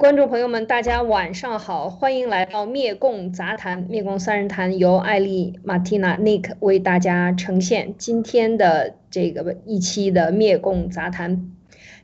观众朋友们，大家晚上好，欢迎来到灭共杂谈。灭共三人谈由艾丽、马蒂娜、Nick 为大家呈现。今天的这个一期的灭共杂谈，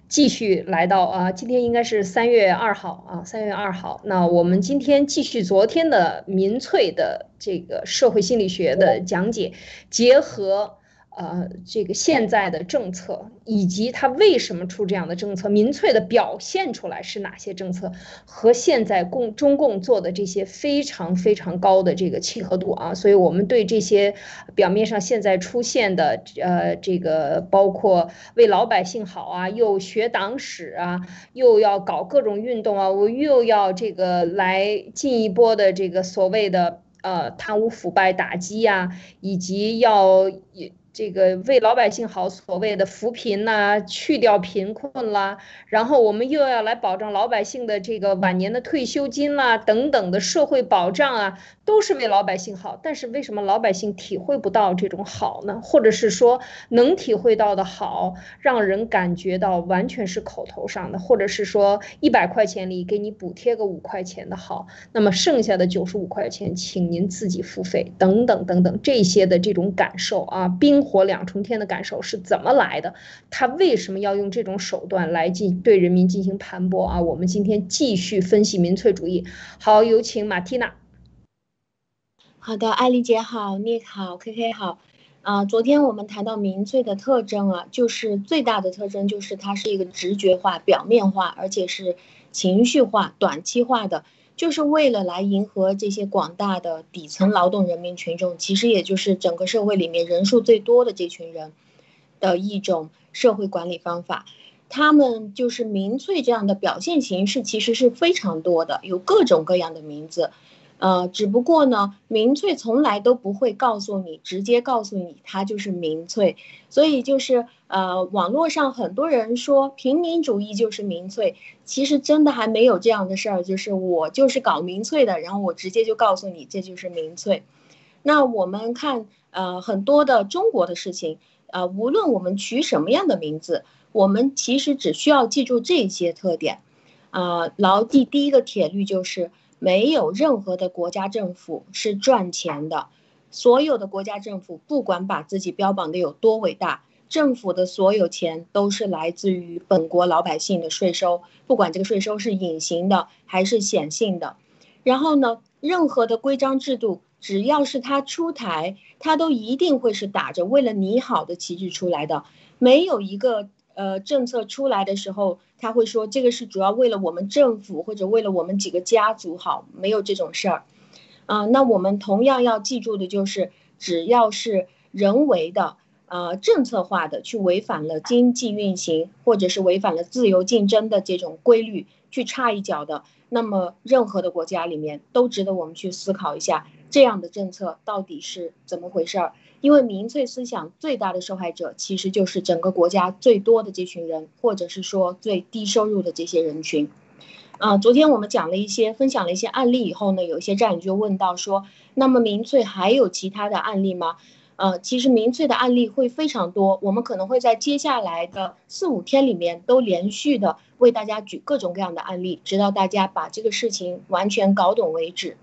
继续来到啊，今天应该是三月二号啊，三月二号。那我们今天继续昨天的民粹的这个社会心理学的讲解，结合。呃，这个现在的政策以及他为什么出这样的政策，民粹的表现出来是哪些政策，和现在共中共做的这些非常非常高的这个契合度啊，所以我们对这些表面上现在出现的呃这个包括为老百姓好啊，又学党史啊，又要搞各种运动啊，我又要这个来进一波的这个所谓的呃贪污腐败打击呀，以及要也。这个为老百姓好，所谓的扶贫呐，去掉贫困啦，然后我们又要来保障老百姓的这个晚年的退休金啦，等等的社会保障啊，都是为老百姓好。但是为什么老百姓体会不到这种好呢？或者是说能体会到的好，让人感觉到完全是口头上的，或者是说一百块钱里给你补贴个五块钱的好，那么剩下的九十五块钱，请您自己付费，等等等等这些的这种感受啊，冰。火两重天的感受是怎么来的？他为什么要用这种手段来进对人民进行盘剥啊？我们今天继续分析民粹主义。好，有请马蒂娜。好的，艾丽姐好，你好，K K 好。啊，昨天我们谈到民粹的特征啊，就是最大的特征就是它是一个直觉化、表面化，而且是情绪化、短期化的。就是为了来迎合这些广大的底层劳动人民群众，其实也就是整个社会里面人数最多的这群人的一种社会管理方法。他们就是民粹这样的表现形式，其实是非常多的，有各种各样的名字。呃，只不过呢，民粹从来都不会告诉你，直接告诉你它就是民粹，所以就是呃，网络上很多人说平民主义就是民粹，其实真的还没有这样的事儿，就是我就是搞民粹的，然后我直接就告诉你这就是民粹。那我们看呃很多的中国的事情，呃，无论我们取什么样的名字，我们其实只需要记住这些特点，啊，牢记第一个铁律就是。没有任何的国家政府是赚钱的，所有的国家政府不管把自己标榜的有多伟大，政府的所有钱都是来自于本国老百姓的税收，不管这个税收是隐形的还是显性的。然后呢，任何的规章制度，只要是它出台，它都一定会是打着为了你好的旗帜出来的，没有一个。呃，政策出来的时候，他会说这个是主要为了我们政府或者为了我们几个家族好，没有这种事儿，啊，那我们同样要记住的就是，只要是人为的，呃，政策化的去违反了经济运行或者是违反了自由竞争的这种规律，去插一脚的，那么任何的国家里面都值得我们去思考一下，这样的政策到底是怎么回事儿。因为民粹思想最大的受害者，其实就是整个国家最多的这群人，或者是说最低收入的这些人群。啊，昨天我们讲了一些，分享了一些案例以后呢，有一些战友就问到说，那么民粹还有其他的案例吗？呃，其实民粹的案例会非常多，我们可能会在接下来的四五天里面都连续的为大家举各种各样的案例，直到大家把这个事情完全搞懂为止。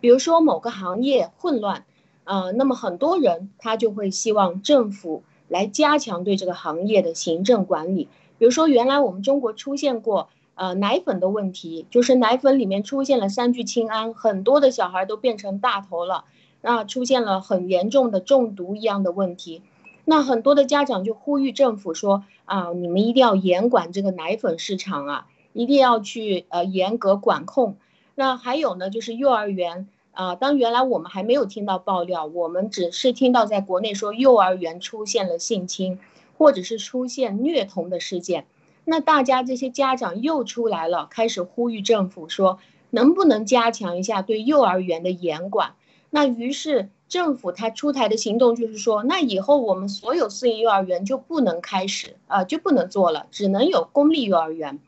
比如说某个行业混乱。呃，那么很多人他就会希望政府来加强对这个行业的行政管理。比如说，原来我们中国出现过呃奶粉的问题，就是奶粉里面出现了三聚氰胺，很多的小孩都变成大头了，那出现了很严重的中毒一样的问题。那很多的家长就呼吁政府说啊，你们一定要严管这个奶粉市场啊，一定要去呃严格管控。那还有呢，就是幼儿园。啊，当原来我们还没有听到爆料，我们只是听到在国内说幼儿园出现了性侵，或者是出现虐童的事件，那大家这些家长又出来了，开始呼吁政府说，能不能加强一下对幼儿园的严管？那于是政府他出台的行动就是说，那以后我们所有私营幼儿园就不能开始，啊，就不能做了，只能有公立幼儿园。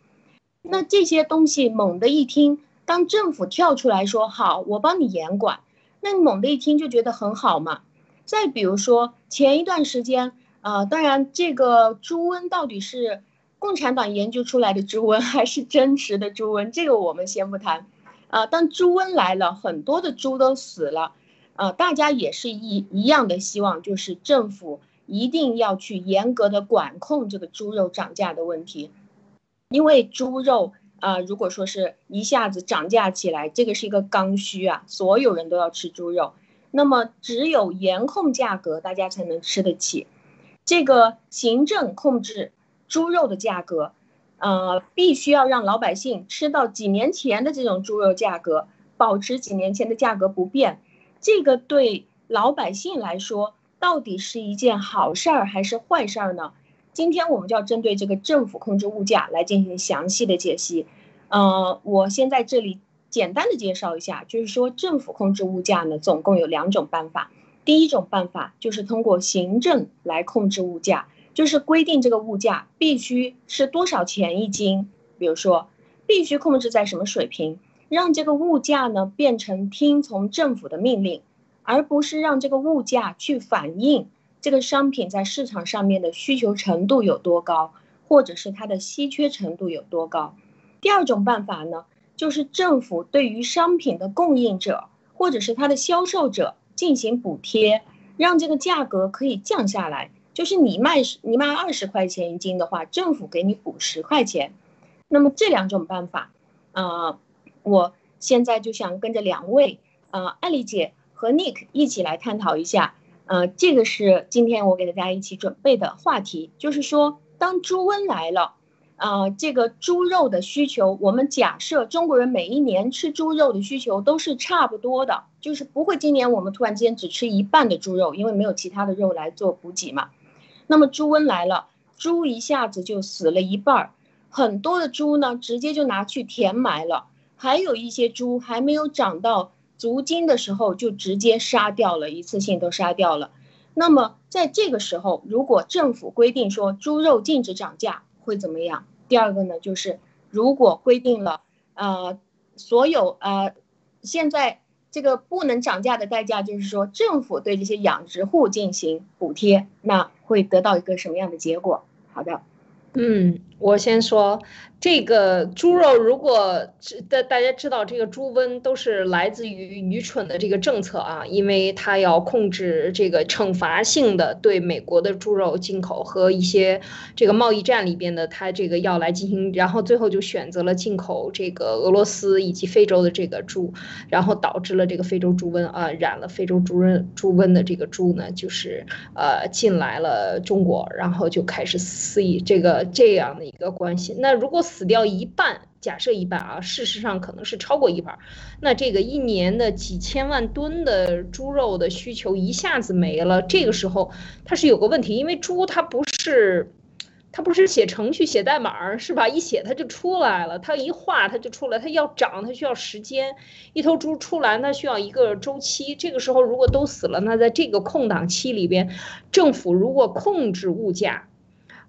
那这些东西猛地一听。当政府跳出来说好，我帮你严管，那你猛地一听就觉得很好嘛。再比如说前一段时间，呃，当然这个猪瘟到底是共产党研究出来的猪瘟还是真实的猪瘟，这个我们先不谈。啊，当猪瘟来了，很多的猪都死了，啊，大家也是一一样的希望，就是政府一定要去严格的管控这个猪肉涨价的问题，因为猪肉啊，如果说是一下子涨价起来，这个是一个刚需啊，所有人都要吃猪肉，那么只有严控价格，大家才能吃得起。这个行政控制猪肉的价格。呃，必须要让老百姓吃到几年前的这种猪肉价格，保持几年前的价格不变，这个对老百姓来说到底是一件好事儿还是坏事儿呢？今天我们就要针对这个政府控制物价来进行详细的解析。呃，我先在这里简单的介绍一下，就是说政府控制物价呢，总共有两种办法。第一种办法就是通过行政来控制物价。就是规定这个物价必须是多少钱一斤，比如说必须控制在什么水平，让这个物价呢变成听从政府的命令，而不是让这个物价去反映这个商品在市场上面的需求程度有多高，或者是它的稀缺程度有多高。第二种办法呢，就是政府对于商品的供应者或者是它的销售者进行补贴，让这个价格可以降下来。就是你卖你卖二十块钱一斤的话，政府给你补十块钱。那么这两种办法，啊，我现在就想跟着两位，呃，艾丽姐和 Nick 一起来探讨一下，呃，这个是今天我给大家一起准备的话题，就是说，当猪瘟来了，啊，这个猪肉的需求，我们假设中国人每一年吃猪肉的需求都是差不多的，就是不会今年我们突然间只吃一半的猪肉，因为没有其他的肉来做补给嘛。那么猪瘟来了，猪一下子就死了一半儿，很多的猪呢直接就拿去填埋了，还有一些猪还没有长到足金的时候就直接杀掉了，一次性都杀掉了。那么在这个时候，如果政府规定说猪肉禁止涨价，会怎么样？第二个呢，就是如果规定了，呃，所有呃，现在。这个不能涨价的代价就是说，政府对这些养殖户进行补贴，那会得到一个什么样的结果？好的，嗯，我先说。这个猪肉，如果大大家知道，这个猪瘟都是来自于愚蠢的这个政策啊，因为它要控制这个惩罚性的对美国的猪肉进口和一些这个贸易战里边的，它这个要来进行，然后最后就选择了进口这个俄罗斯以及非洲的这个猪，然后导致了这个非洲猪瘟啊，染了非洲猪瘟猪瘟的这个猪呢，就是呃进来了中国，然后就开始肆意这个这样的一个关系。那如果死掉一半，假设一半啊，事实上可能是超过一半。那这个一年的几千万吨的猪肉的需求一下子没了，这个时候它是有个问题，因为猪它不是，它不是写程序写代码是吧？一写它就出来了，它一画它就出来，它要长它需要时间，一头猪出来它需要一个周期。这个时候如果都死了，那在这个空档期里边，政府如果控制物价。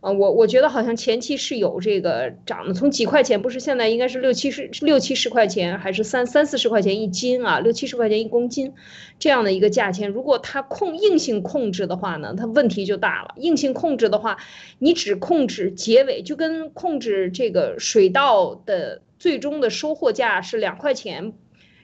啊，我我觉得好像前期是有这个涨的，从几块钱，不是现在应该是六七十、六七十块钱，还是三三四十块钱一斤啊？六七十块钱一公斤，这样的一个价钱，如果它控硬性控制的话呢，它问题就大了。硬性控制的话，你只控制结尾，就跟控制这个水稻的最终的收获价是两块钱，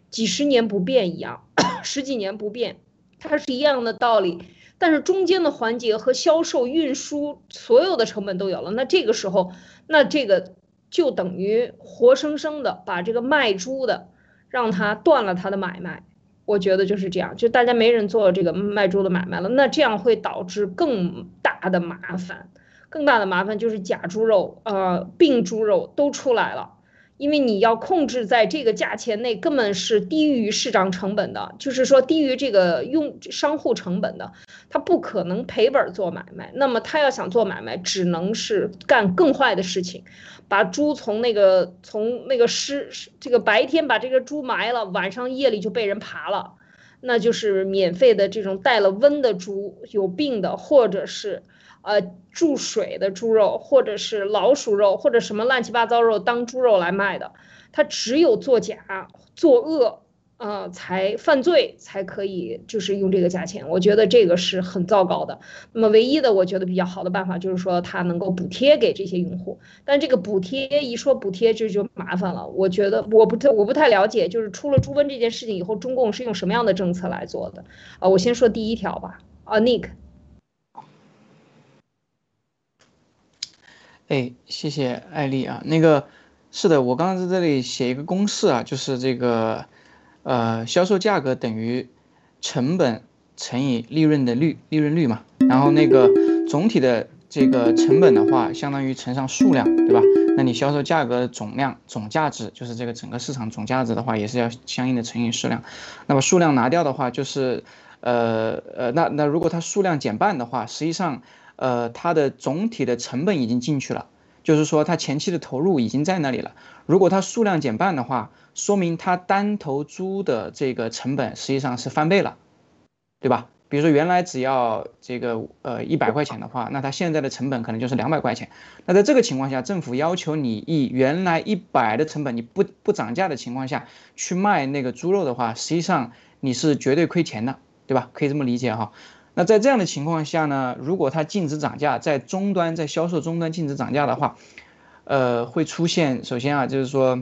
几十年不变一样，十几年不变，它是一样的道理。但是中间的环节和销售、运输所有的成本都有了，那这个时候，那这个就等于活生生的把这个卖猪的让他断了他的买卖。我觉得就是这样，就大家没人做这个卖猪的买卖了，那这样会导致更大的麻烦，更大的麻烦就是假猪肉、呃病猪肉都出来了。因为你要控制在这个价钱内，根本是低于市场成本的，就是说低于这个用商户成本的，他不可能赔本做买卖。那么他要想做买卖，只能是干更坏的事情，把猪从那个从那个湿这个白天把这个猪埋了，晚上夜里就被人扒了，那就是免费的这种带了瘟的猪，有病的，或者是。呃，注水的猪肉，或者是老鼠肉，或者什么乱七八糟肉当猪肉来卖的，它只有作假、作恶，呃，才犯罪才可以，就是用这个价钱，我觉得这个是很糟糕的。那么唯一的我觉得比较好的办法就是说，它能够补贴给这些用户。但这个补贴一说补贴，这就麻烦了。我觉得我不太我不太了解，就是出了猪瘟这件事情以后，中共是用什么样的政策来做的？啊，我先说第一条吧。啊，Nick。哎，谢谢艾丽啊。那个是的，我刚刚在这里写一个公式啊，就是这个。呃，销售价格等于成本乘以利润的率，利润率嘛。然后那个总体的这个成本的话，相当于乘上数量，对吧？那你销售价格总量总价值，就是这个整个市场总价值的话，也是要相应的乘以数量。那么数量拿掉的话，就是呃呃，那那如果它数量减半的话，实际上呃它的总体的成本已经进去了，就是说它前期的投入已经在那里了。如果它数量减半的话，说明它单头猪的这个成本实际上是翻倍了，对吧？比如说原来只要这个呃一百块钱的话，那它现在的成本可能就是两百块钱。那在这个情况下，政府要求你以原来一百的成本，你不不涨价的情况下去卖那个猪肉的话，实际上你是绝对亏钱的，对吧？可以这么理解哈。那在这样的情况下呢，如果它禁止涨价，在终端在销售终端禁止涨价的话，呃，会出现首先啊，就是说。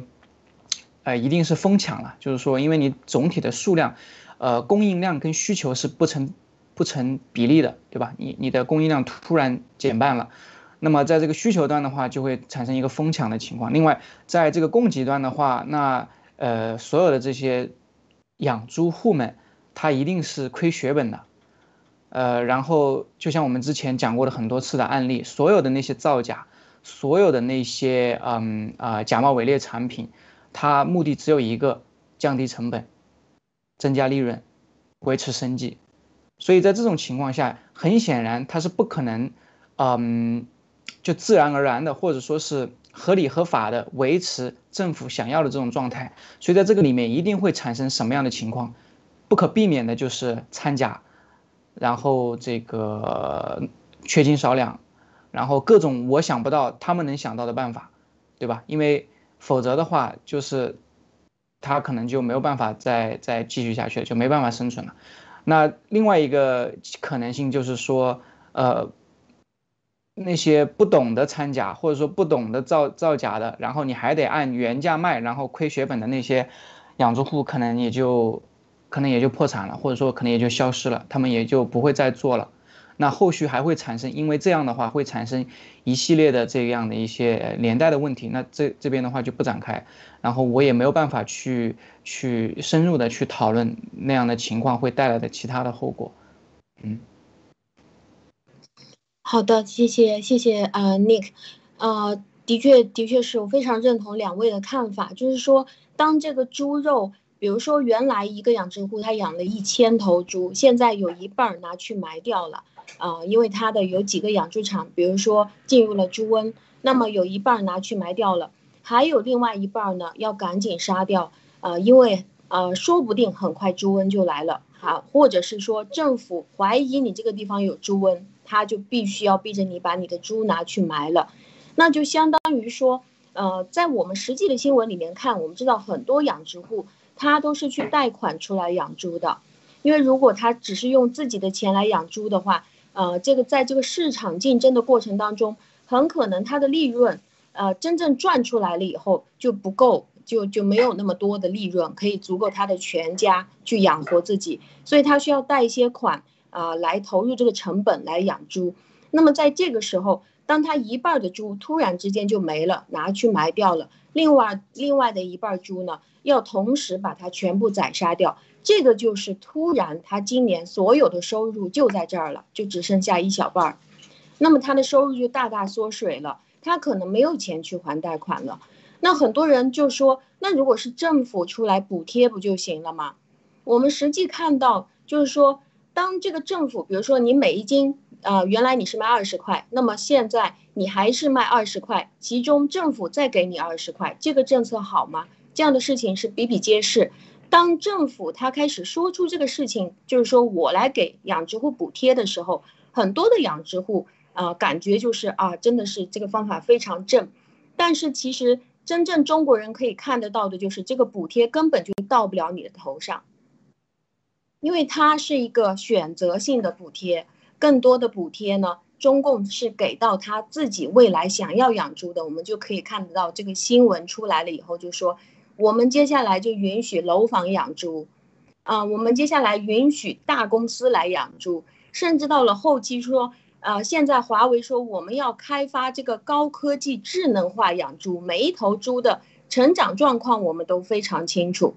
呃，一定是疯抢了，就是说，因为你总体的数量，呃，供应量跟需求是不成不成比例的，对吧？你你的供应量突然减半了，那么在这个需求端的话，就会产生一个疯抢的情况。另外，在这个供给端的话，那呃，所有的这些养猪户们，他一定是亏血本的，呃，然后就像我们之前讲过的很多次的案例，所有的那些造假，所有的那些嗯啊假冒伪劣产品。它目的只有一个，降低成本，增加利润，维持生计。所以在这种情况下，很显然它是不可能，嗯，就自然而然的，或者说是合理合法的维持政府想要的这种状态。所以在这个里面一定会产生什么样的情况？不可避免的就是掺假，然后这个缺斤少两，然后各种我想不到他们能想到的办法，对吧？因为。否则的话，就是他可能就没有办法再再继续下去了，就没办法生存了。那另外一个可能性就是说，呃，那些不懂得掺假或者说不懂得造造假的，然后你还得按原价卖，然后亏血本的那些养猪户，可能也就可能也就破产了，或者说可能也就消失了，他们也就不会再做了。那后续还会产生，因为这样的话会产生一系列的这样的一些连带的问题。那这这边的话就不展开，然后我也没有办法去去深入的去讨论那样的情况会带来的其他的后果。嗯，好的，谢谢谢谢啊，Nick，呃，的确的确是我非常认同两位的看法，就是说当这个猪肉。比如说，原来一个养殖户他养了一千头猪，现在有一半拿去埋掉了，啊，因为他的有几个养猪场，比如说进入了猪瘟，那么有一半拿去埋掉了，还有另外一半呢要赶紧杀掉，呃，因为呃说不定很快猪瘟就来了，好，或者是说政府怀疑你这个地方有猪瘟，他就必须要逼着你把你的猪拿去埋了，那就相当于说，呃，在我们实际的新闻里面看，我们知道很多养殖户。他都是去贷款出来养猪的，因为如果他只是用自己的钱来养猪的话，呃，这个在这个市场竞争的过程当中，很可能他的利润，呃，真正赚出来了以后就不够，就就没有那么多的利润可以足够他的全家去养活自己，所以他需要贷一些款啊来投入这个成本来养猪。那么在这个时候，当他一半的猪突然之间就没了，拿去埋掉了，另外另外的一半猪呢？要同时把它全部宰杀掉，这个就是突然，他今年所有的收入就在这儿了，就只剩下一小半儿，那么他的收入就大大缩水了，他可能没有钱去还贷款了。那很多人就说，那如果是政府出来补贴不就行了吗？我们实际看到就是说，当这个政府，比如说你每一斤啊，原来你是卖二十块，那么现在你还是卖二十块，其中政府再给你二十块，这个政策好吗？这样的事情是比比皆是。当政府他开始说出这个事情，就是说我来给养殖户补贴的时候，很多的养殖户啊，感觉就是啊，真的是这个方法非常正。但是其实真正中国人可以看得到的就是这个补贴根本就到不了你的头上，因为它是一个选择性的补贴，更多的补贴呢，中共是给到他自己未来想要养猪的，我们就可以看得到这个新闻出来了以后，就说我们接下来就允许楼房养猪，啊，我们接下来允许大公司来养猪，甚至到了后期说。啊，现在华为说我们要开发这个高科技智能化养猪，每一头猪的成长状况我们都非常清楚。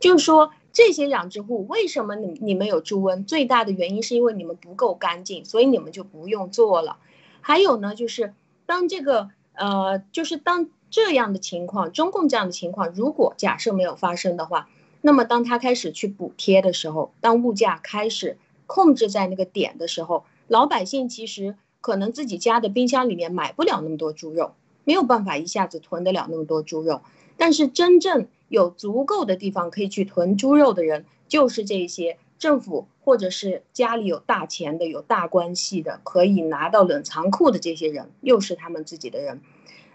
就是说这些养殖户为什么你你们有猪瘟，最大的原因是因为你们不够干净，所以你们就不用做了。还有呢，就是当这个呃，就是当这样的情况，中共这样的情况，如果假设没有发生的话，那么当他开始去补贴的时候，当物价开始控制在那个点的时候。老百姓其实可能自己家的冰箱里面买不了那么多猪肉，没有办法一下子囤得了那么多猪肉。但是真正有足够的地方可以去囤猪肉的人，就是这些政府或者是家里有大钱的、有大关系的，可以拿到冷藏库的这些人，又是他们自己的人。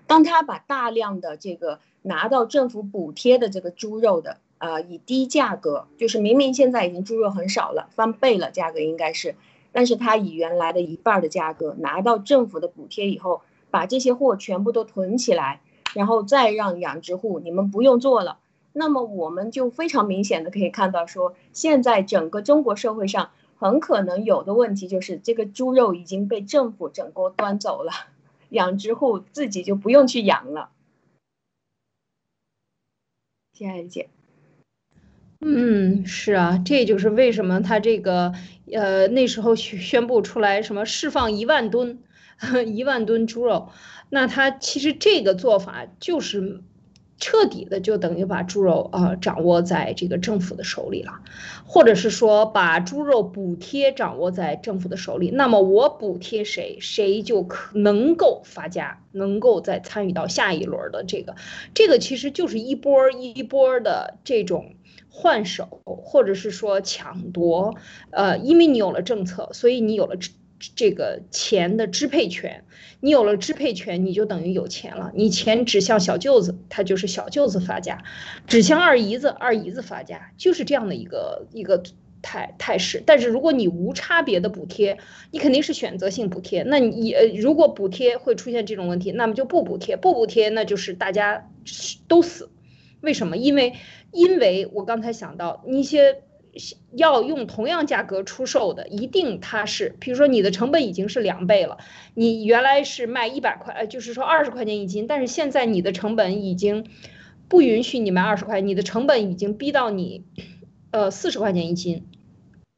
当他把大量的这个拿到政府补贴的这个猪肉的，呃，以低价格，就是明明现在已经猪肉很少了，翻倍了，价格应该是。但是他以原来的一半的价格拿到政府的补贴以后，把这些货全部都囤起来，然后再让养殖户你们不用做了。那么我们就非常明显的可以看到，说现在整个中国社会上很可能有的问题就是这个猪肉已经被政府整锅端走了，养殖户自己就不用去养了。谢谢姐。嗯，是啊，这就是为什么他这个，呃，那时候宣布出来什么释放一万吨，一万吨猪肉，那他其实这个做法就是彻底的就等于把猪肉啊掌握在这个政府的手里了，或者是说把猪肉补贴掌握在政府的手里，那么我补贴谁，谁就可能够发家，能够再参与到下一轮的这个，这个其实就是一波一波的这种。换手，或者是说抢夺，呃，因为你有了政策，所以你有了这个钱的支配权。你有了支配权，你就等于有钱了。你钱指向小舅子，他就是小舅子发家；指向二姨子，二姨子发家，就是这样的一个一个态态势。但是如果你无差别的补贴，你肯定是选择性补贴。那你呃，如果补贴会出现这种问题，那么就不补贴，不补贴，那就是大家都死。为什么？因为，因为我刚才想到，一些要用同样价格出售的，一定它是，比如说你的成本已经是两倍了，你原来是卖一百块，呃，就是说二十块钱一斤，但是现在你的成本已经不允许你卖二十块，你的成本已经逼到你，呃，四十块钱一斤，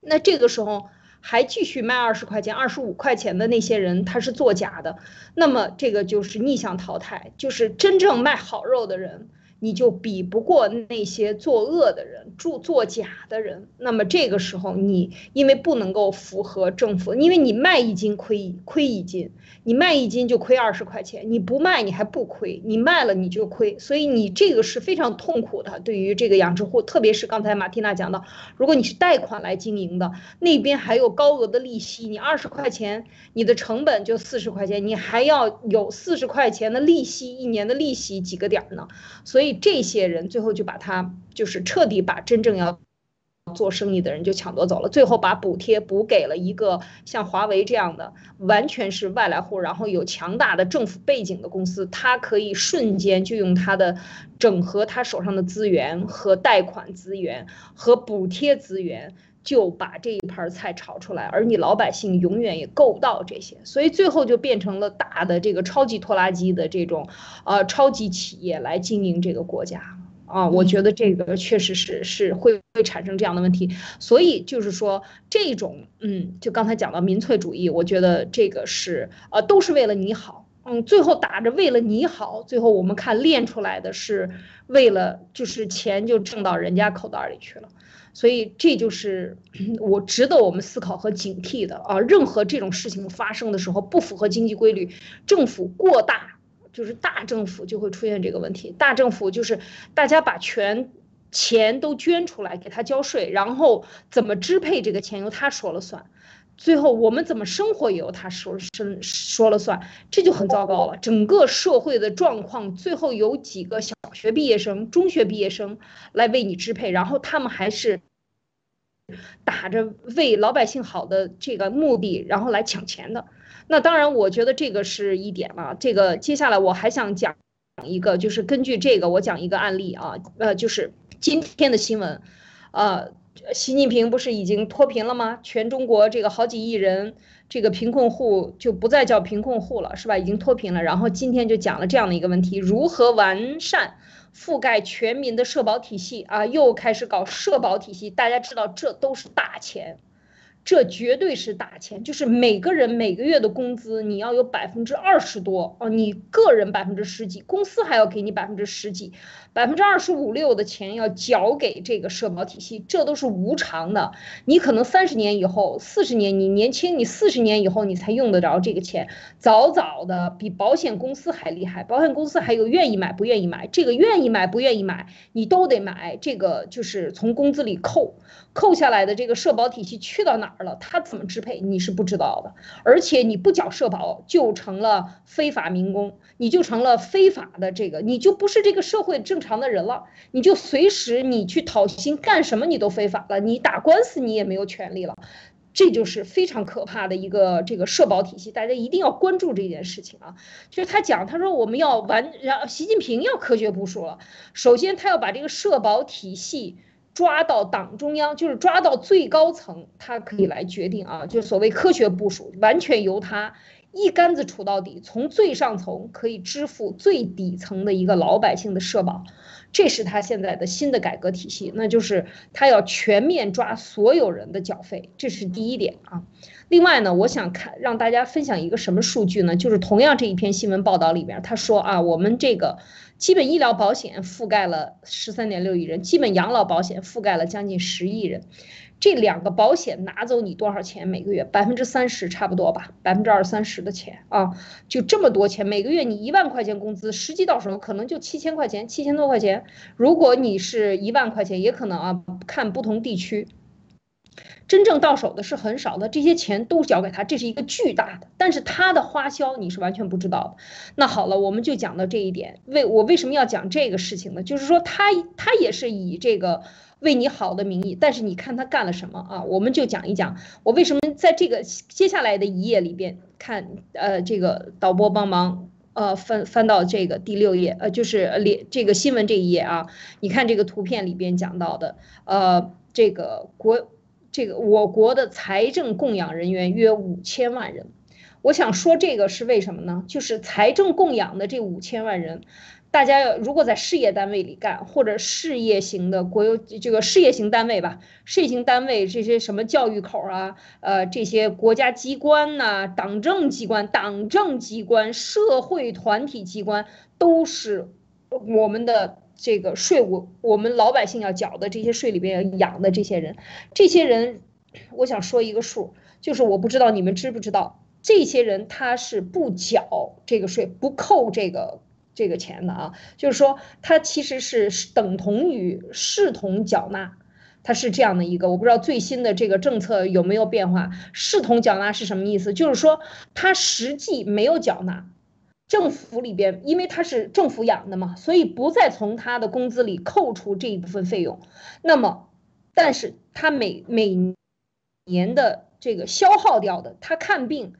那这个时候还继续卖二十块钱、二十五块钱的那些人，他是作假的，那么这个就是逆向淘汰，就是真正卖好肉的人。你就比不过那些作恶的人、做作假的人。那么这个时候，你因为不能够符合政府，因为你卖一斤亏一亏一斤，你卖一斤就亏二十块钱，你不卖你还不亏，你卖了你就亏，所以你这个是非常痛苦的。对于这个养殖户，特别是刚才马蒂娜讲到，如果你是贷款来经营的，那边还有高额的利息，你二十块钱，你的成本就四十块钱，你还要有四十块钱的利息，一年的利息几个点呢？所以。这些人最后就把他就是彻底把真正要做生意的人就抢夺走了，最后把补贴补给了一个像华为这样的完全是外来户，然后有强大的政府背景的公司，他可以瞬间就用他的整合他手上的资源和贷款资源和补贴资源。就把这一盘菜炒出来，而你老百姓永远也够不到这些，所以最后就变成了大的这个超级拖拉机的这种，呃，超级企业来经营这个国家啊。我觉得这个确实是是会会产生这样的问题，所以就是说这种，嗯，就刚才讲到民粹主义，我觉得这个是呃都是为了你好，嗯，最后打着为了你好，最后我们看练出来的是为了就是钱就挣到人家口袋里去了。所以这就是 我值得我们思考和警惕的啊！任何这种事情发生的时候，不符合经济规律，政府过大，就是大政府就会出现这个问题。大政府就是大家把全钱都捐出来给他交税，然后怎么支配这个钱由他说了算。最后我们怎么生活也由他说生说了算，这就很糟糕了。整个社会的状况最后有几个小学毕业生、中学毕业生来为你支配，然后他们还是打着为老百姓好的这个目的，然后来抢钱的。那当然，我觉得这个是一点了。这个接下来我还想讲一个，就是根据这个我讲一个案例啊，呃，就是今天的新闻，呃。习近平不是已经脱贫了吗？全中国这个好几亿人，这个贫困户就不再叫贫困户了，是吧？已经脱贫了。然后今天就讲了这样的一个问题：如何完善覆盖全民的社保体系啊？又开始搞社保体系，大家知道这都是大钱。这绝对是大钱，就是每个人每个月的工资，你要有百分之二十多哦，你个人百分之十几，公司还要给你百分之十几，百分之二十五六的钱要缴给这个社保体系，这都是无偿的。你可能三十年以后、四十年，你年轻，你四十年以后你才用得着这个钱，早早的比保险公司还厉害，保险公司还有愿意买不愿意买，这个愿意买不愿意买，你都得买，这个就是从工资里扣。扣下来的这个社保体系去到哪儿了？他怎么支配？你是不知道的。而且你不缴社保就成了非法民工，你就成了非法的这个，你就不是这个社会正常常的人了。你就随时你去讨薪干什么你都非法了，你打官司你也没有权利了。这就是非常可怕的一个这个社保体系，大家一定要关注这件事情啊。就是他讲，他说我们要完，然后习近平要科学部署了。首先他要把这个社保体系。抓到党中央，就是抓到最高层，他可以来决定啊，就所谓科学部署，完全由他一竿子杵到底，从最上层可以支付最底层的一个老百姓的社保，这是他现在的新的改革体系，那就是他要全面抓所有人的缴费，这是第一点啊。另外呢，我想看让大家分享一个什么数据呢？就是同样这一篇新闻报道里边，他说啊，我们这个。基本医疗保险覆盖了十三点六亿人，基本养老保险覆盖了将近十亿人，这两个保险拿走你多少钱？每个月百分之三十差不多吧，百分之二三十的钱啊，就这么多钱，每个月你一万块钱工资，实际到手可能就七千块钱，七千多块钱。如果你是一万块钱，也可能啊，看不同地区。真正到手的是很少的，这些钱都交给他，这是一个巨大的，但是他的花销你是完全不知道的。那好了，我们就讲到这一点。为我为什么要讲这个事情呢？就是说他他也是以这个为你好的名义，但是你看他干了什么啊？我们就讲一讲我为什么在这个接下来的一页里边看，呃，这个导播帮忙，呃，翻翻到这个第六页，呃，就是连这个新闻这一页啊，你看这个图片里边讲到的，呃，这个国。这个我国的财政供养人员约五千万人，我想说这个是为什么呢？就是财政供养的这五千万人，大家要如果在事业单位里干，或者事业型的国有这个事业型单位吧，事业型单位这些什么教育口啊，呃，这些国家机关呐，党政机关、党政机关、社会团体机关，都是我们的。这个税务，我们老百姓要缴的这些税里边养的这些人，这些人，我想说一个数，就是我不知道你们知不知道，这些人他是不缴这个税，不扣这个这个钱的啊，就是说他其实是等同于视同缴纳，他是这样的一个，我不知道最新的这个政策有没有变化，视同缴纳是什么意思？就是说他实际没有缴纳。政府里边，因为他是政府养的嘛，所以不再从他的工资里扣除这一部分费用。那么，但是他每每年的这个消耗掉的，他看病，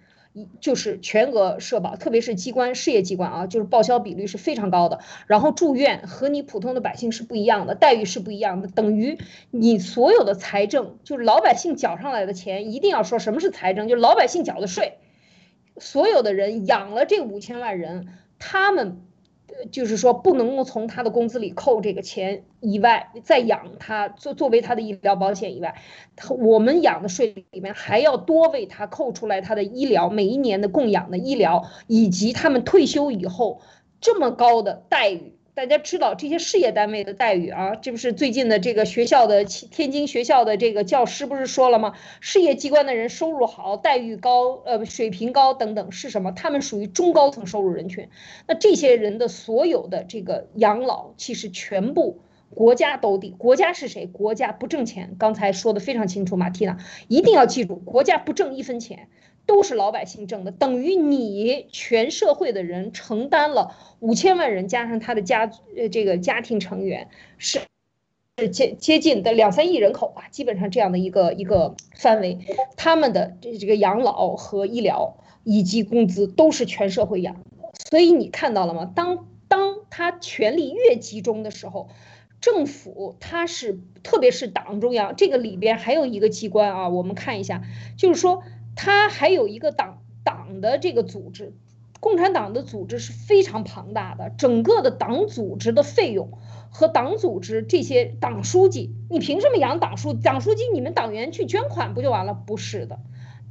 就是全额社保，特别是机关事业机关啊，就是报销比率是非常高的。然后住院和你普通的百姓是不一样的，待遇是不一样的。等于你所有的财政，就是老百姓缴上来的钱，一定要说什么是财政，就是老百姓缴的税。所有的人养了这五千万人，他们就是说不能够从他的工资里扣这个钱以外，再养他作作为他的医疗保险以外，他我们养的税里面还要多为他扣出来他的医疗每一年的供养的医疗，以及他们退休以后这么高的待遇。大家知道这些事业单位的待遇啊，这不是最近的这个学校的天津学校的这个教师不是说了吗？事业机关的人收入好，待遇高，呃，水平高等等是什么？他们属于中高层收入人群。那这些人的所有的这个养老，其实全部国家兜底。国家是谁？国家不挣钱。刚才说的非常清楚，马蒂娜一定要记住，国家不挣一分钱，都是老百姓挣的，等于你全社会的人承担了五千万人加上他的家呃这个家庭成员是。是接接近的两三亿人口吧，基本上这样的一个一个范围，他们的这这个养老和医疗以及工资都是全社会养，所以你看到了吗？当当他权力越集中的时候，政府它是特别是党中央这个里边还有一个机关啊，我们看一下，就是说它还有一个党党的这个组织，共产党的组织是非常庞大的，整个的党组织的费用。和党组织这些党书记，你凭什么养党书？党书记你们党员去捐款不就完了？不是的，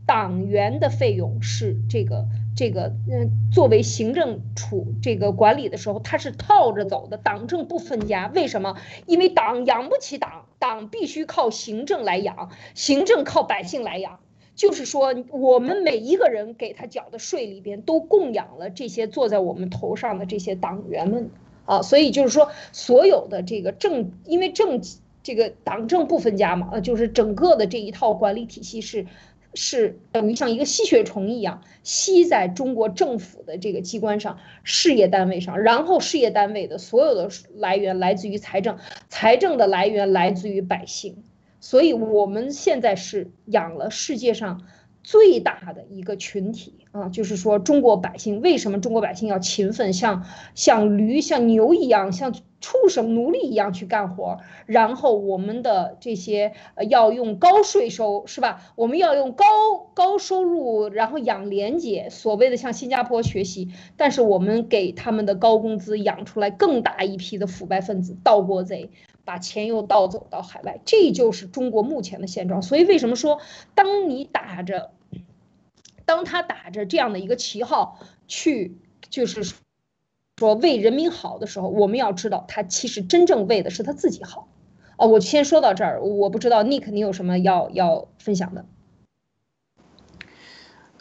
党员的费用是这个这个嗯，作为行政处这个管理的时候，他是套着走的，党政不分家。为什么？因为党养不起党，党必须靠行政来养，行政靠百姓来养。就是说，我们每一个人给他缴的税里边，都供养了这些坐在我们头上的这些党员们。啊，所以就是说，所有的这个政，因为政这个党政不分家嘛，呃，就是整个的这一套管理体系是，是等于像一个吸血虫一样吸在中国政府的这个机关上、事业单位上，然后事业单位的所有的来源来自于财政，财政的来源来自于百姓，所以我们现在是养了世界上。最大的一个群体啊，就是说中国百姓为什么中国百姓要勤奋，像像驴、像牛一样，像畜生、奴隶一样去干活？然后我们的这些要用高税收，是吧？我们要用高高收入，然后养廉洁，所谓的向新加坡学习。但是我们给他们的高工资养出来更大一批的腐败分子、盗国贼。把钱又盗走到海外，这就是中国目前的现状。所以为什么说，当你打着，当他打着这样的一个旗号去，就是说为人民好的时候，我们要知道他其实真正为的是他自己好。哦，我先说到这儿，我不知道 Nick 你有什么要要分享的？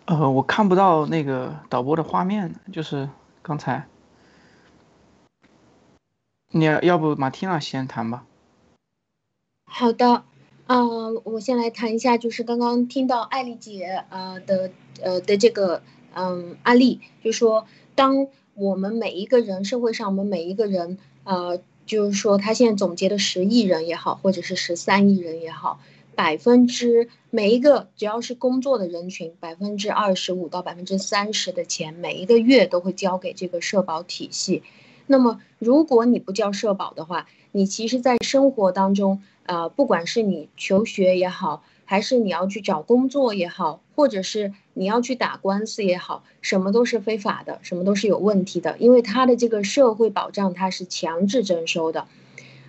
呃，我看不到那个导播的画面，就是刚才。你要要不马蒂娜先谈吧。好的，嗯，我先来谈一下，就是刚刚听到艾丽姐呃的呃的这个嗯案例，就说当我们每一个人社会上我们每一个人呃，就是说他现在总结的十亿人也好，或者是十三亿人也好，百分之每一个只要是工作的人群，百分之二十五到百分之三十的钱，每一个月都会交给这个社保体系。那么，如果你不交社保的话，你其实，在生活当中，呃，不管是你求学也好，还是你要去找工作也好，或者是你要去打官司也好，什么都是非法的，什么都是有问题的，因为它的这个社会保障它是强制征收的，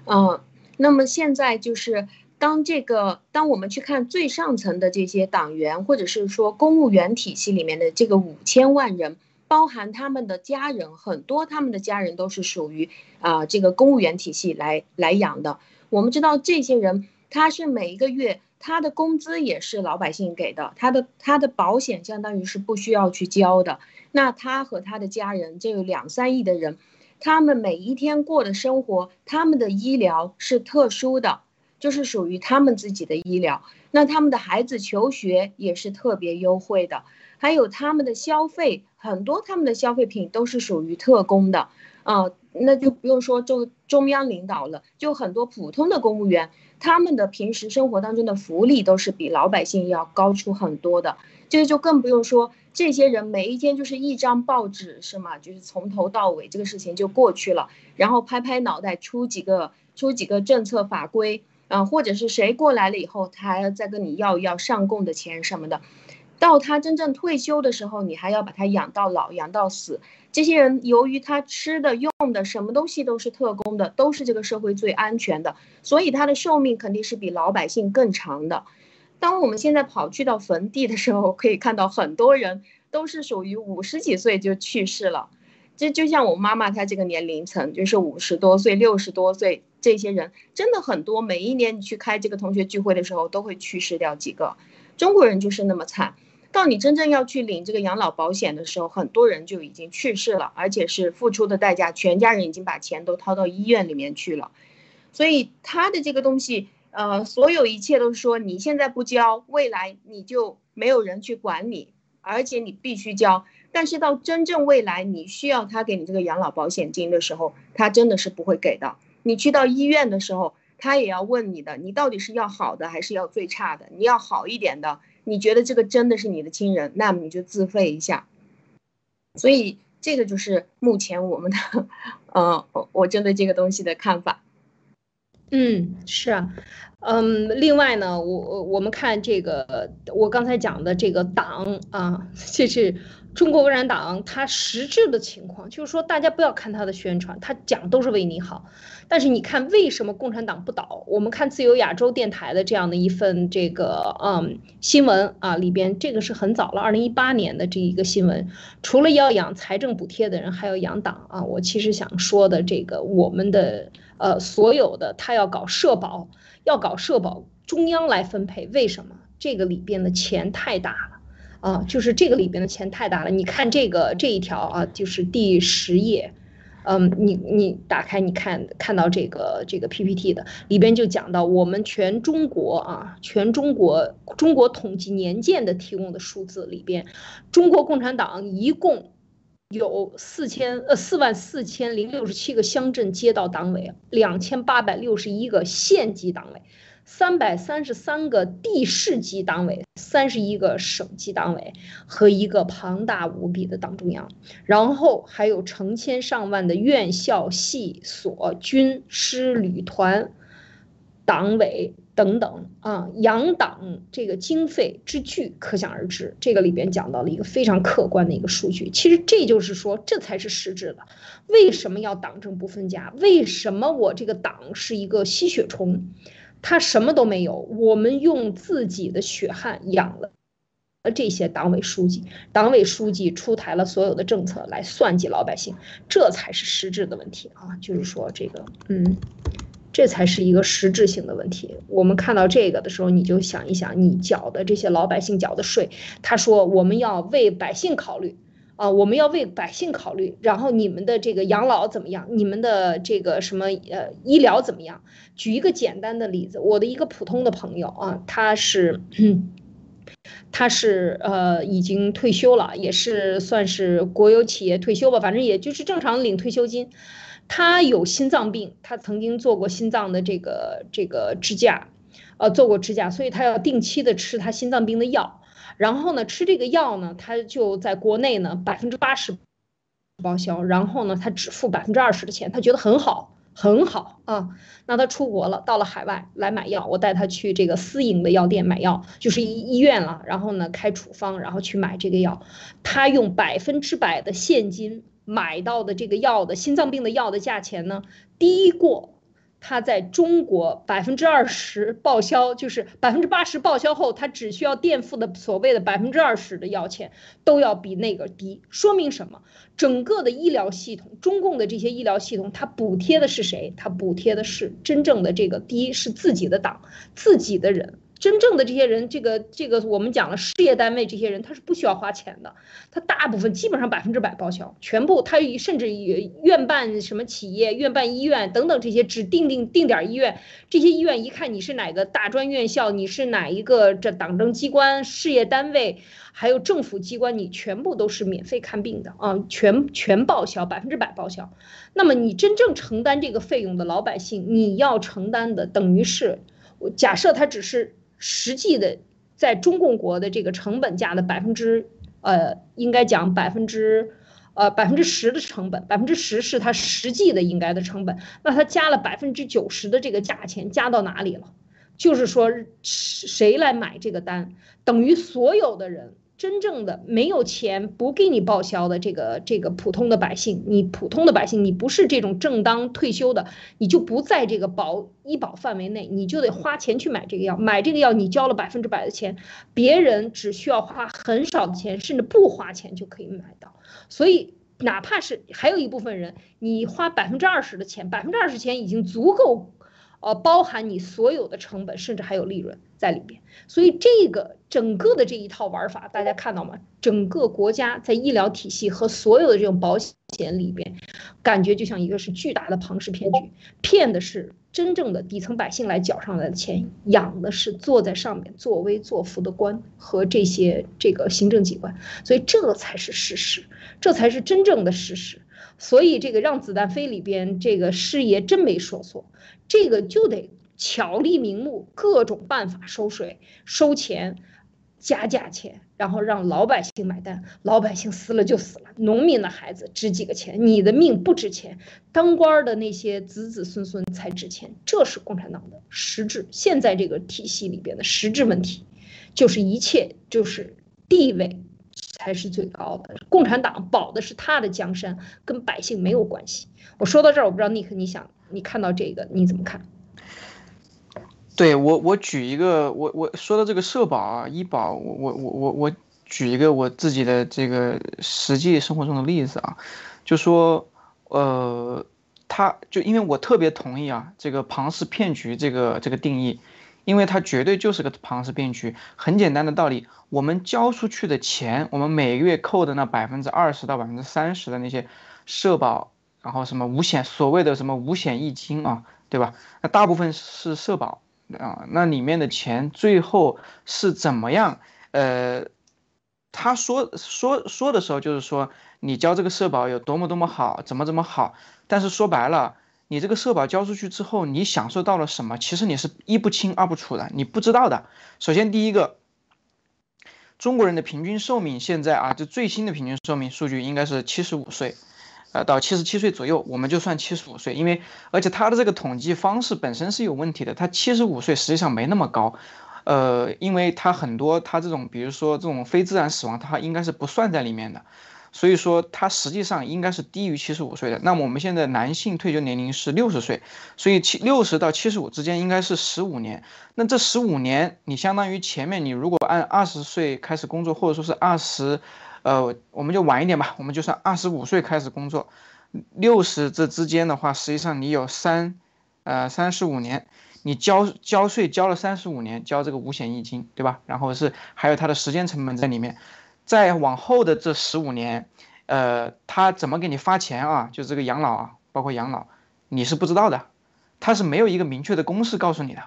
嗯，那么现在就是当这个，当我们去看最上层的这些党员，或者是说公务员体系里面的这个五千万人。包含他们的家人，很多他们的家人都是属于啊这个公务员体系来来养的。我们知道这些人，他是每一个月他的工资也是老百姓给的，他的他的保险相当于是不需要去交的。那他和他的家人，这有两三亿的人，他们每一天过的生活，他们的医疗是特殊的，就是属于他们自己的医疗。那他们的孩子求学也是特别优惠的。还有他们的消费，很多他们的消费品都是属于特供的，啊，那就不用说中中央领导了，就很多普通的公务员，他们的平时生活当中的福利都是比老百姓要高出很多的，这个就更不用说这些人每一天就是一张报纸是吗？就是从头到尾这个事情就过去了，然后拍拍脑袋出几个出几个政策法规，啊，或者是谁过来了以后，他还要再跟你要要上供的钱什么的。到他真正退休的时候，你还要把他养到老，养到死。这些人由于他吃的、用的什么东西都是特供的，都是这个社会最安全的，所以他的寿命肯定是比老百姓更长的。当我们现在跑去到坟地的时候，可以看到很多人都是属于五十几岁就去世了。这就像我妈妈她这个年龄层，就是五十多岁、六十多岁，这些人真的很多。每一年你去开这个同学聚会的时候，都会去世掉几个。中国人就是那么惨。到你真正要去领这个养老保险的时候，很多人就已经去世了，而且是付出的代价，全家人已经把钱都掏到医院里面去了。所以他的这个东西，呃，所有一切都是说你现在不交，未来你就没有人去管你，而且你必须交。但是到真正未来你需要他给你这个养老保险金的时候，他真的是不会给的。你去到医院的时候，他也要问你的，你到底是要好的还是要最差的？你要好一点的，你觉得这个真的是你的亲人，那么你就自费一下。所以这个就是目前我们的，呃，我针对这个东西的看法。嗯，是啊。嗯，另外呢，我我们看这个，我刚才讲的这个党啊，这是中国共产党，它实质的情况，就是说大家不要看他的宣传，他讲都是为你好，但是你看为什么共产党不倒？我们看自由亚洲电台的这样的一份这个嗯新闻啊，里边这个是很早了，二零一八年的这一个新闻，除了要养财政补贴的人，还要养党啊。我其实想说的这个，我们的呃所有的他要搞社保。要搞社保，中央来分配，为什么？这个里边的钱太大了，啊，就是这个里边的钱太大了。你看这个这一条啊，就是第十页，嗯，你你打开你看看到这个这个 PPT 的里边就讲到我们全中国啊，全中国中国统计年鉴的提供的数字里边，中国共产党一共。有四千呃四万四千零六十七个乡镇街道党委，两千八百六十一个县级党委，三百三十三个地市级党委，三十一个省级党委和一个庞大无比的党中央，然后还有成千上万的院校、系所、军师旅团党委。等等啊，养党这个经费之巨，可想而知。这个里边讲到了一个非常客观的一个数据。其实这就是说，这才是实质的。为什么要党政不分家？为什么我这个党是一个吸血虫？他什么都没有。我们用自己的血汗养了这些党委书记，党委书记出台了所有的政策来算计老百姓，这才是实质的问题啊！就是说这个，嗯。这才是一个实质性的问题。我们看到这个的时候，你就想一想，你缴的这些老百姓缴的税。他说我们要为百姓考虑啊，我们要为百姓考虑。然后你们的这个养老怎么样？你们的这个什么呃医疗怎么样？举一个简单的例子，我的一个普通的朋友啊，他是 他是呃已经退休了，也是算是国有企业退休吧，反正也就是正常领退休金。他有心脏病，他曾经做过心脏的这个这个支架，呃，做过支架，所以他要定期的吃他心脏病的药。然后呢，吃这个药呢，他就在国内呢百分之八十报销，然后呢，他只付百分之二十的钱，他觉得很好，很好啊。那他出国了，到了海外来买药，我带他去这个私营的药店买药，就是医医院了，然后呢开处方，然后去买这个药，他用百分之百的现金。买到的这个药的心脏病的药的价钱呢，低过他在中国百分之二十报销，就是百分之八十报销后，他只需要垫付的所谓的百分之二十的药钱，都要比那个低。说明什么？整个的医疗系统，中共的这些医疗系统，它补贴的是谁？它补贴的是真正的这个第一是自己的党，自己的人。真正的这些人，这个这个我们讲了，事业单位这些人他是不需要花钱的，他大部分基本上百分之百报销，全部他甚至于院办什么企业、院办医院等等这些指定定定点医院，这些医院一看你是哪个大专院校，你是哪一个这党政机关、事业单位，还有政府机关，你全部都是免费看病的啊，全全报销，百分之百报销。那么你真正承担这个费用的老百姓，你要承担的等于是，假设他只是。实际的，在中共国的这个成本价的百分之，呃，应该讲百分之，呃，百分之十的成本，百分之十是它实际的应该的成本，那它加了百分之九十的这个价钱，加到哪里了？就是说，谁来买这个单，等于所有的人。真正的没有钱不给你报销的这个这个普通的百姓，你普通的百姓，你不是这种正当退休的，你就不在这个保医保范围内，你就得花钱去买这个药，买这个药你交了百分之百的钱，别人只需要花很少的钱，甚至不花钱就可以买到。所以哪怕是还有一部分人，你花百分之二十的钱，百分之二十钱已经足够。呃，包含你所有的成本，甚至还有利润在里边。所以这个整个的这一套玩法，大家看到吗？整个国家在医疗体系和所有的这种保险里边，感觉就像一个是巨大的庞氏骗局，骗的是真正的底层百姓来缴上来的钱，养的是坐在上面作威作福的官和这些这个行政机关。所以这才是事实，这才是真正的事实。所以这个让子弹飞里边，这个师爷真没说错。这个就得巧立名目，各种办法收税、收钱、加价钱，然后让老百姓买单。老百姓死了就死了，农民的孩子值几个钱？你的命不值钱，当官的那些子子孙孙才值钱。这是共产党的实质。现在这个体系里边的实质问题，就是一切就是地位才是最高的。共产党保的是他的江山，跟百姓没有关系。我说到这儿，我不知道尼克你想。你看到这个你怎么看？对我，我举一个，我我说的这个社保啊、医保，我我我我我举一个我自己的这个实际生活中的例子啊，就说，呃，他就因为我特别同意啊，这个庞氏骗局这个这个定义，因为它绝对就是个庞氏骗局。很简单的道理，我们交出去的钱，我们每个月扣的那百分之二十到百分之三十的那些社保。然后什么五险，所谓的什么五险一金啊，对吧？那大部分是社保啊，那里面的钱最后是怎么样？呃，他说说说的时候就是说你交这个社保有多么多么好，怎么怎么好。但是说白了，你这个社保交出去之后，你享受到了什么？其实你是一不清二不楚的，你不知道的。首先第一个，中国人的平均寿命现在啊，就最新的平均寿命数据应该是七十五岁。呃，到七十七岁左右，我们就算七十五岁，因为而且他的这个统计方式本身是有问题的，他七十五岁实际上没那么高，呃，因为他很多他这种，比如说这种非自然死亡，他应该是不算在里面的，所以说他实际上应该是低于七十五岁的。那么我们现在男性退休年龄是六十岁，所以七六十到七十五之间应该是十五年。那这十五年，你相当于前面你如果按二十岁开始工作，或者说是二十。呃，我们就晚一点吧，我们就算二十五岁开始工作，六十这之间的话，实际上你有三，呃，三十五年，你交交税交了三十五年，交这个五险一金，对吧？然后是还有它的时间成本在里面，再往后的这十五年，呃，他怎么给你发钱啊？就这个养老啊，包括养老，你是不知道的，他是没有一个明确的公式告诉你的，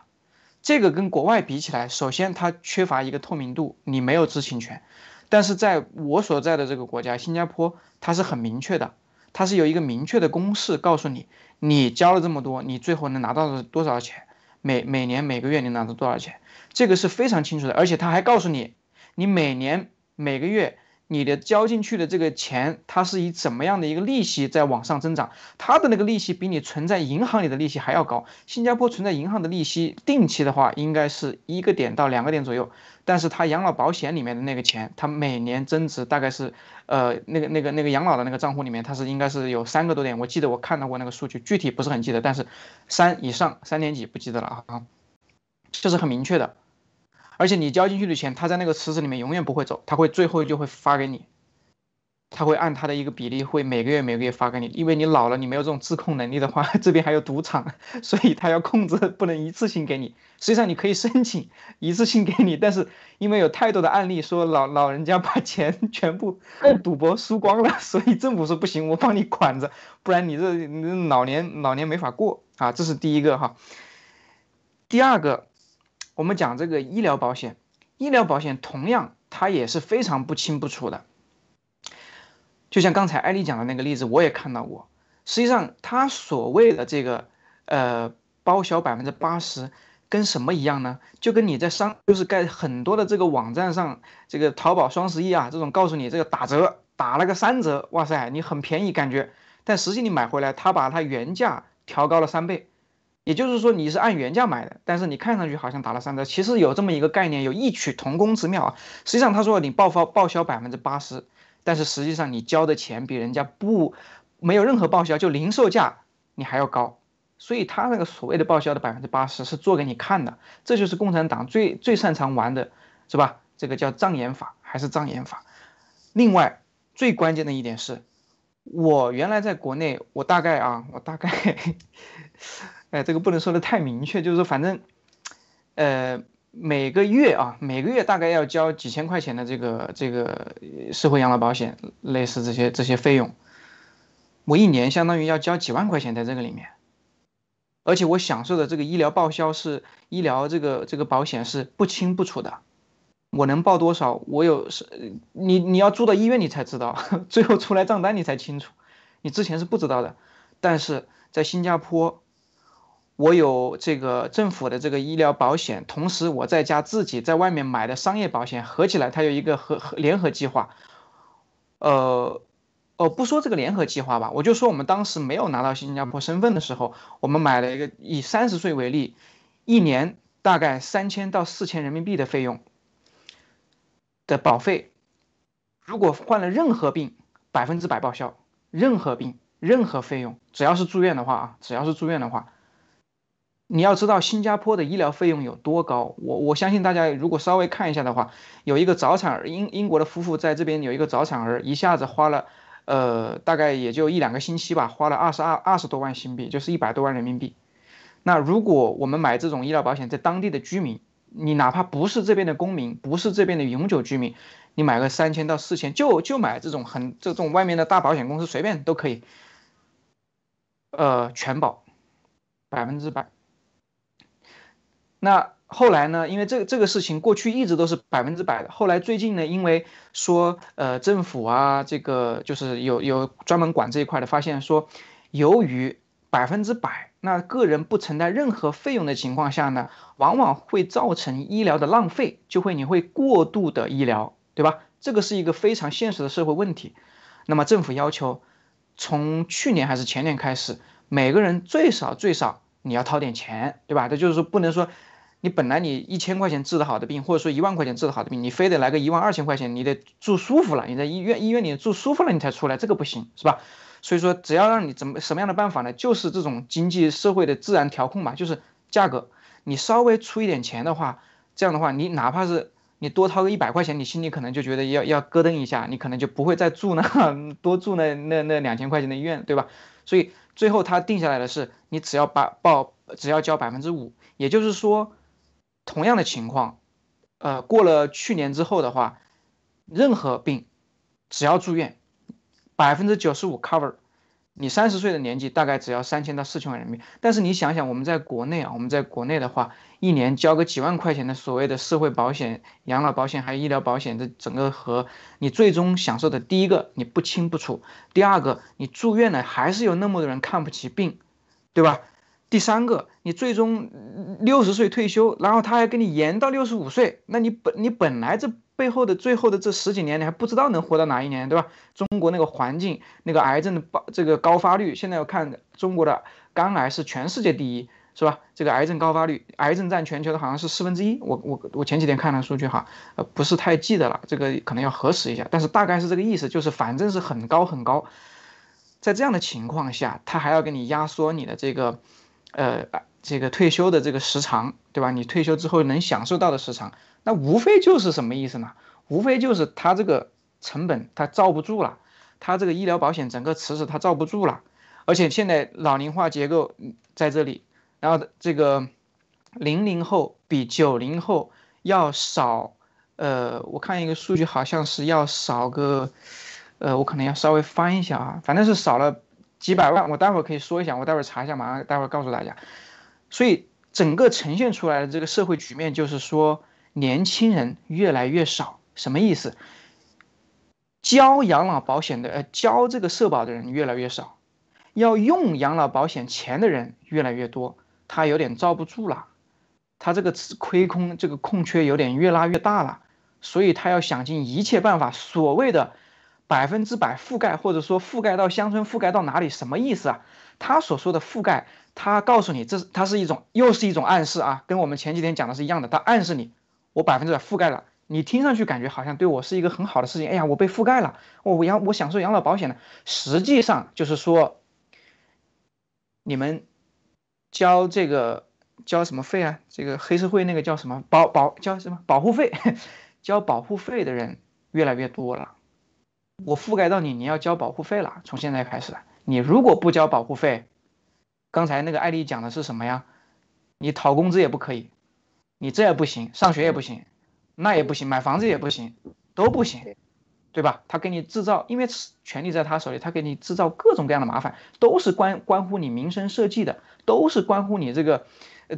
这个跟国外比起来，首先它缺乏一个透明度，你没有知情权。但是在我所在的这个国家，新加坡，它是很明确的，它是有一个明确的公式告诉你，你交了这么多，你最后能拿到多少钱？每每年每个月你拿到多少钱？这个是非常清楚的，而且他还告诉你，你每年每个月。你的交进去的这个钱，它是以怎么样的一个利息在往上增长？它的那个利息比你存在银行里的利息还要高。新加坡存在银行的利息，定期的话应该是一个点到两个点左右，但是它养老保险里面的那个钱，它每年增值大概是，呃，那个那个那个养老的那个账户里面，它是应该是有三个多点。我记得我看到过那个数据，具体不是很记得，但是三以上，三点几不记得了啊，这是很明确的。而且你交进去的钱，他在那个池子里面永远不会走，他会最后就会发给你，他会按他的一个比例会每个月每个月发给你，因为你老了，你没有这种自控能力的话，这边还有赌场，所以他要控制，不能一次性给你。实际上你可以申请一次性给你，但是因为有太多的案例说老老人家把钱 全部赌博输光了，所以政府说不行，我帮你管着，不然你这你老年老年没法过啊，这是第一个哈。第二个。我们讲这个医疗保险，医疗保险同样它也是非常不清不楚的。就像刚才艾丽讲的那个例子，我也看到过。实际上，他所谓的这个呃报销百分之八十，跟什么一样呢？就跟你在商就是在很多的这个网站上，这个淘宝双十一啊这种告诉你这个打折打了个三折，哇塞，你很便宜感觉，但实际你买回来，他把它原价调高了三倍。也就是说，你是按原价买的，但是你看上去好像打了三折，其实有这么一个概念，有异曲同工之妙啊。实际上他说你报销报销百分之八十，但是实际上你交的钱比人家不没有任何报销，就零售价你还要高，所以他那个所谓的报销的百分之八十是做给你看的，这就是共产党最最擅长玩的，是吧？这个叫障眼法还是障眼法？另外最关键的一点是，我原来在国内，我大概啊，我大概。哎，这个不能说的太明确，就是说反正，呃，每个月啊，每个月大概要交几千块钱的这个这个社会养老保险，类似这些这些费用，我一年相当于要交几万块钱在这个里面，而且我享受的这个医疗报销是医疗这个这个保险是不清不楚的，我能报多少，我有是，你你要住到医院你才知道，最后出来账单你才清楚，你之前是不知道的，但是在新加坡。我有这个政府的这个医疗保险，同时我在家自己在外面买的商业保险，合起来它有一个合合联合计划。呃，哦，不说这个联合计划吧，我就说我们当时没有拿到新加坡身份的时候，我们买了一个以三十岁为例，一年大概三千到四千人民币的费用的保费，如果患了任何病，百分之百报销，任何病任何费用，只要是住院的话啊，只要是住院的话。你要知道新加坡的医疗费用有多高，我我相信大家如果稍微看一下的话，有一个早产儿，英英国的夫妇在这边有一个早产儿，一下子花了，呃，大概也就一两个星期吧，花了二十二二十多万新币，就是一百多万人民币。那如果我们买这种医疗保险，在当地的居民，你哪怕不是这边的公民，不是这边的永久居民，你买个三千到四千，就就买这种很这种外面的大保险公司随便都可以，呃，全保，百分之百。那后来呢？因为这个这个事情过去一直都是百分之百的。后来最近呢，因为说呃政府啊，这个就是有有专门管这一块的，发现说，由于百分之百，那个人不承担任何费用的情况下呢，往往会造成医疗的浪费，就会你会过度的医疗，对吧？这个是一个非常现实的社会问题。那么政府要求，从去年还是前年开始，每个人最少最少你要掏点钱，对吧？这就是说不能说。你本来你一千块钱治得好的病，或者说一万块钱治得好的病，你非得来个一万二千块钱，你得住舒服了，你在医院医院里住舒服了，你才出来，这个不行，是吧？所以说，只要让你怎么什么样的办法呢？就是这种经济社会的自然调控吧，就是价格，你稍微出一点钱的话，这样的话，你哪怕是你多掏个一百块钱，你心里可能就觉得要要咯噔一下，你可能就不会再住那多住那那那两千块钱的医院，对吧？所以最后他定下来的是，你只要把报只要交百分之五，也就是说。同样的情况，呃，过了去年之后的话，任何病只要住院，百分之九十五 cover。你三十岁的年纪大概只要三千到四千万人民币。但是你想想，我们在国内啊，我们在国内的话，一年交个几万块钱的所谓的社会保险、养老保险还有医疗保险，这整个和你最终享受的，第一个你不清不楚，第二个你住院了还是有那么多人看不起病，对吧？第三个，你最终六十岁退休，然后他还给你延到六十五岁，那你本你本来这背后的最后的这十几年，你还不知道能活到哪一年，对吧？中国那个环境，那个癌症的高这个高发率，现在要看中国的肝癌是全世界第一，是吧？这个癌症高发率，癌症占全球的好像是四分之一，我我我前几天看了数据哈，呃，不是太记得了，这个可能要核实一下，但是大概是这个意思，就是反正是很高很高，在这样的情况下，他还要给你压缩你的这个。呃，这个退休的这个时长，对吧？你退休之后能享受到的时长，那无非就是什么意思呢？无非就是它这个成本它罩不住了，它这个医疗保险整个池子它罩不住了，而且现在老龄化结构在这里，然后这个零零后比九零后要少，呃，我看一个数据好像是要少个，呃，我可能要稍微翻一下啊，反正是少了。几百万，我待会儿可以说一下，我待会儿查一下，马上待会儿告诉大家。所以整个呈现出来的这个社会局面就是说，年轻人越来越少，什么意思？交养老保险的，呃，交这个社保的人越来越少，要用养老保险钱的人越来越多，他有点罩不住了，他这个亏空，这个空缺有点越拉越大了，所以他要想尽一切办法，所谓的。百分之百覆盖，或者说覆盖到乡村，覆盖到哪里？什么意思啊？他所说的覆盖，他告诉你，这是它是一种，又是一种暗示啊，跟我们前几天讲的是一样的。他暗示你，我百分之百覆盖了，你听上去感觉好像对我是一个很好的事情。哎呀，我被覆盖了，我我养我享受养老保险了。实际上就是说，你们交这个交什么费啊？这个黑社会那个叫什么保保交什么保护费？交保护费的人越来越多了。我覆盖到你，你要交保护费了。从现在开始，你如果不交保护费，刚才那个艾丽讲的是什么呀？你讨工资也不可以，你这也不行，上学也不行，那也不行，买房子也不行，都不行，对吧？他给你制造，因为权力在他手里，他给你制造各种各样的麻烦，都是关关乎你民生社稷的，都是关乎你这个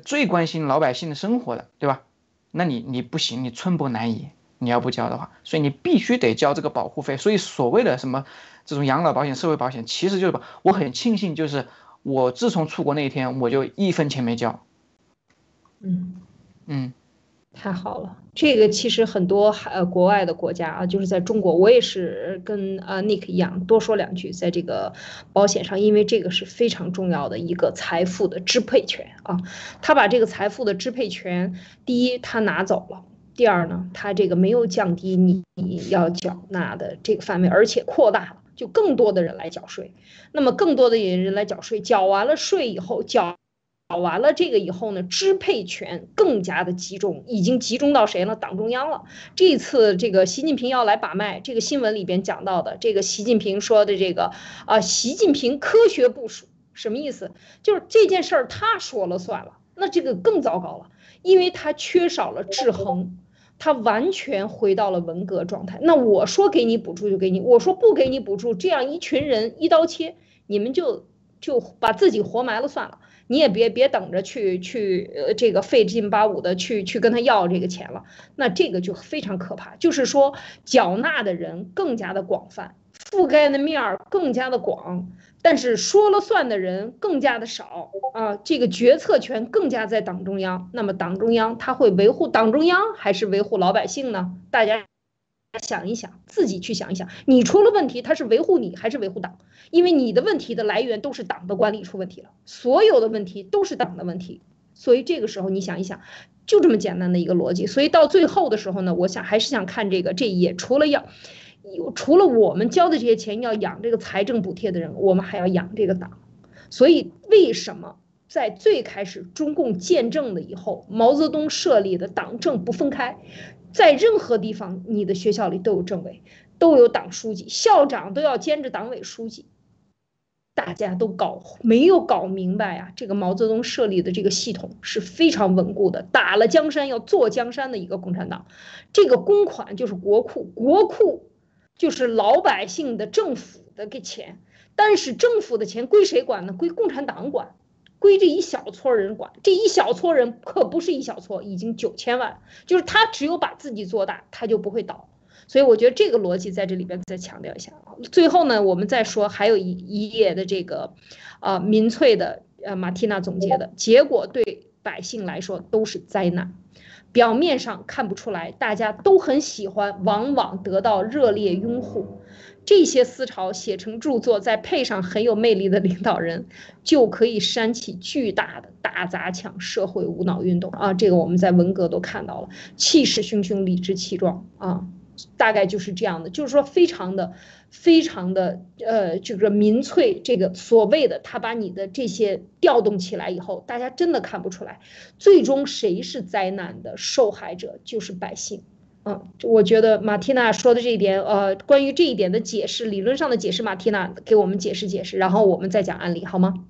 最关心老百姓的生活的，对吧？那你你不行，你寸步难移，你要不交的话，所以你必须得交这个保护费。所以所谓的什么这种养老保险、社会保险，其实就是我很庆幸，就是我自从出国那一天，我就一分钱没交。嗯嗯，太好了。这个其实很多呃国外的国家啊，就是在中国，我也是跟啊 Nick 一样，多说两句，在这个保险上，因为这个是非常重要的一个财富的支配权啊。他把这个财富的支配权，第一他拿走了，第二呢，他这个没有降低你要缴纳的这个范围，而且扩大了，就更多的人来缴税。那么更多的人来缴税，缴完了税以后缴。搞完了这个以后呢，支配权更加的集中，已经集中到谁了？党中央了。这次这个习近平要来把脉，这个新闻里边讲到的，这个习近平说的这个啊，习近平科学部署什么意思？就是这件事儿他说了算了，那这个更糟糕了，因为他缺少了制衡，他完全回到了文革状态。那我说给你补助就给你，我说不给你补助，这样一群人一刀切，你们就就把自己活埋了算了。你也别别等着去去呃这个费劲巴五的去去跟他要这个钱了，那这个就非常可怕。就是说缴纳的人更加的广泛，覆盖的面儿更加的广，但是说了算的人更加的少啊。这个决策权更加在党中央。那么党中央他会维护党中央还是维护老百姓呢？大家。想一想，自己去想一想，你出了问题，他是维护你还是维护党？因为你的问题的来源都是党的管理出问题了，所有的问题都是党的问题。所以这个时候你想一想，就这么简单的一个逻辑。所以到最后的时候呢，我想还是想看这个这一页，除了要，除了我们交的这些钱要养这个财政补贴的人，我们还要养这个党。所以为什么在最开始中共建政了以后，毛泽东设立的党政不分开？在任何地方，你的学校里都有政委，都有党书记，校长都要兼着党委书记。大家都搞没有搞明白啊？这个毛泽东设立的这个系统是非常稳固的，打了江山要坐江山的一个共产党。这个公款就是国库，国库就是老百姓的政府的给钱，但是政府的钱归谁管呢？归共产党管。归这一小撮人管，这一小撮人可不是一小撮，已经九千万，就是他只有把自己做大，他就不会倒。所以我觉得这个逻辑在这里边再强调一下。最后呢，我们再说还有一一页的这个，啊，民粹的呃马蒂娜总结的结果对百姓来说都是灾难，表面上看不出来，大家都很喜欢，往往得到热烈拥护。这些思潮写成著作，再配上很有魅力的领导人，就可以煽起巨大的大砸抢社会无脑运动啊！这个我们在文革都看到了，气势汹汹，理直气壮啊！大概就是这样的，就是说非常的、非常的呃，这个民粹，这个所谓的他把你的这些调动起来以后，大家真的看不出来，最终谁是灾难的受害者，就是百姓。嗯，我觉得马蒂娜说的这一点，呃，关于这一点的解释，理论上的解释，马蒂娜给我们解释解释，然后我们再讲案例，好吗？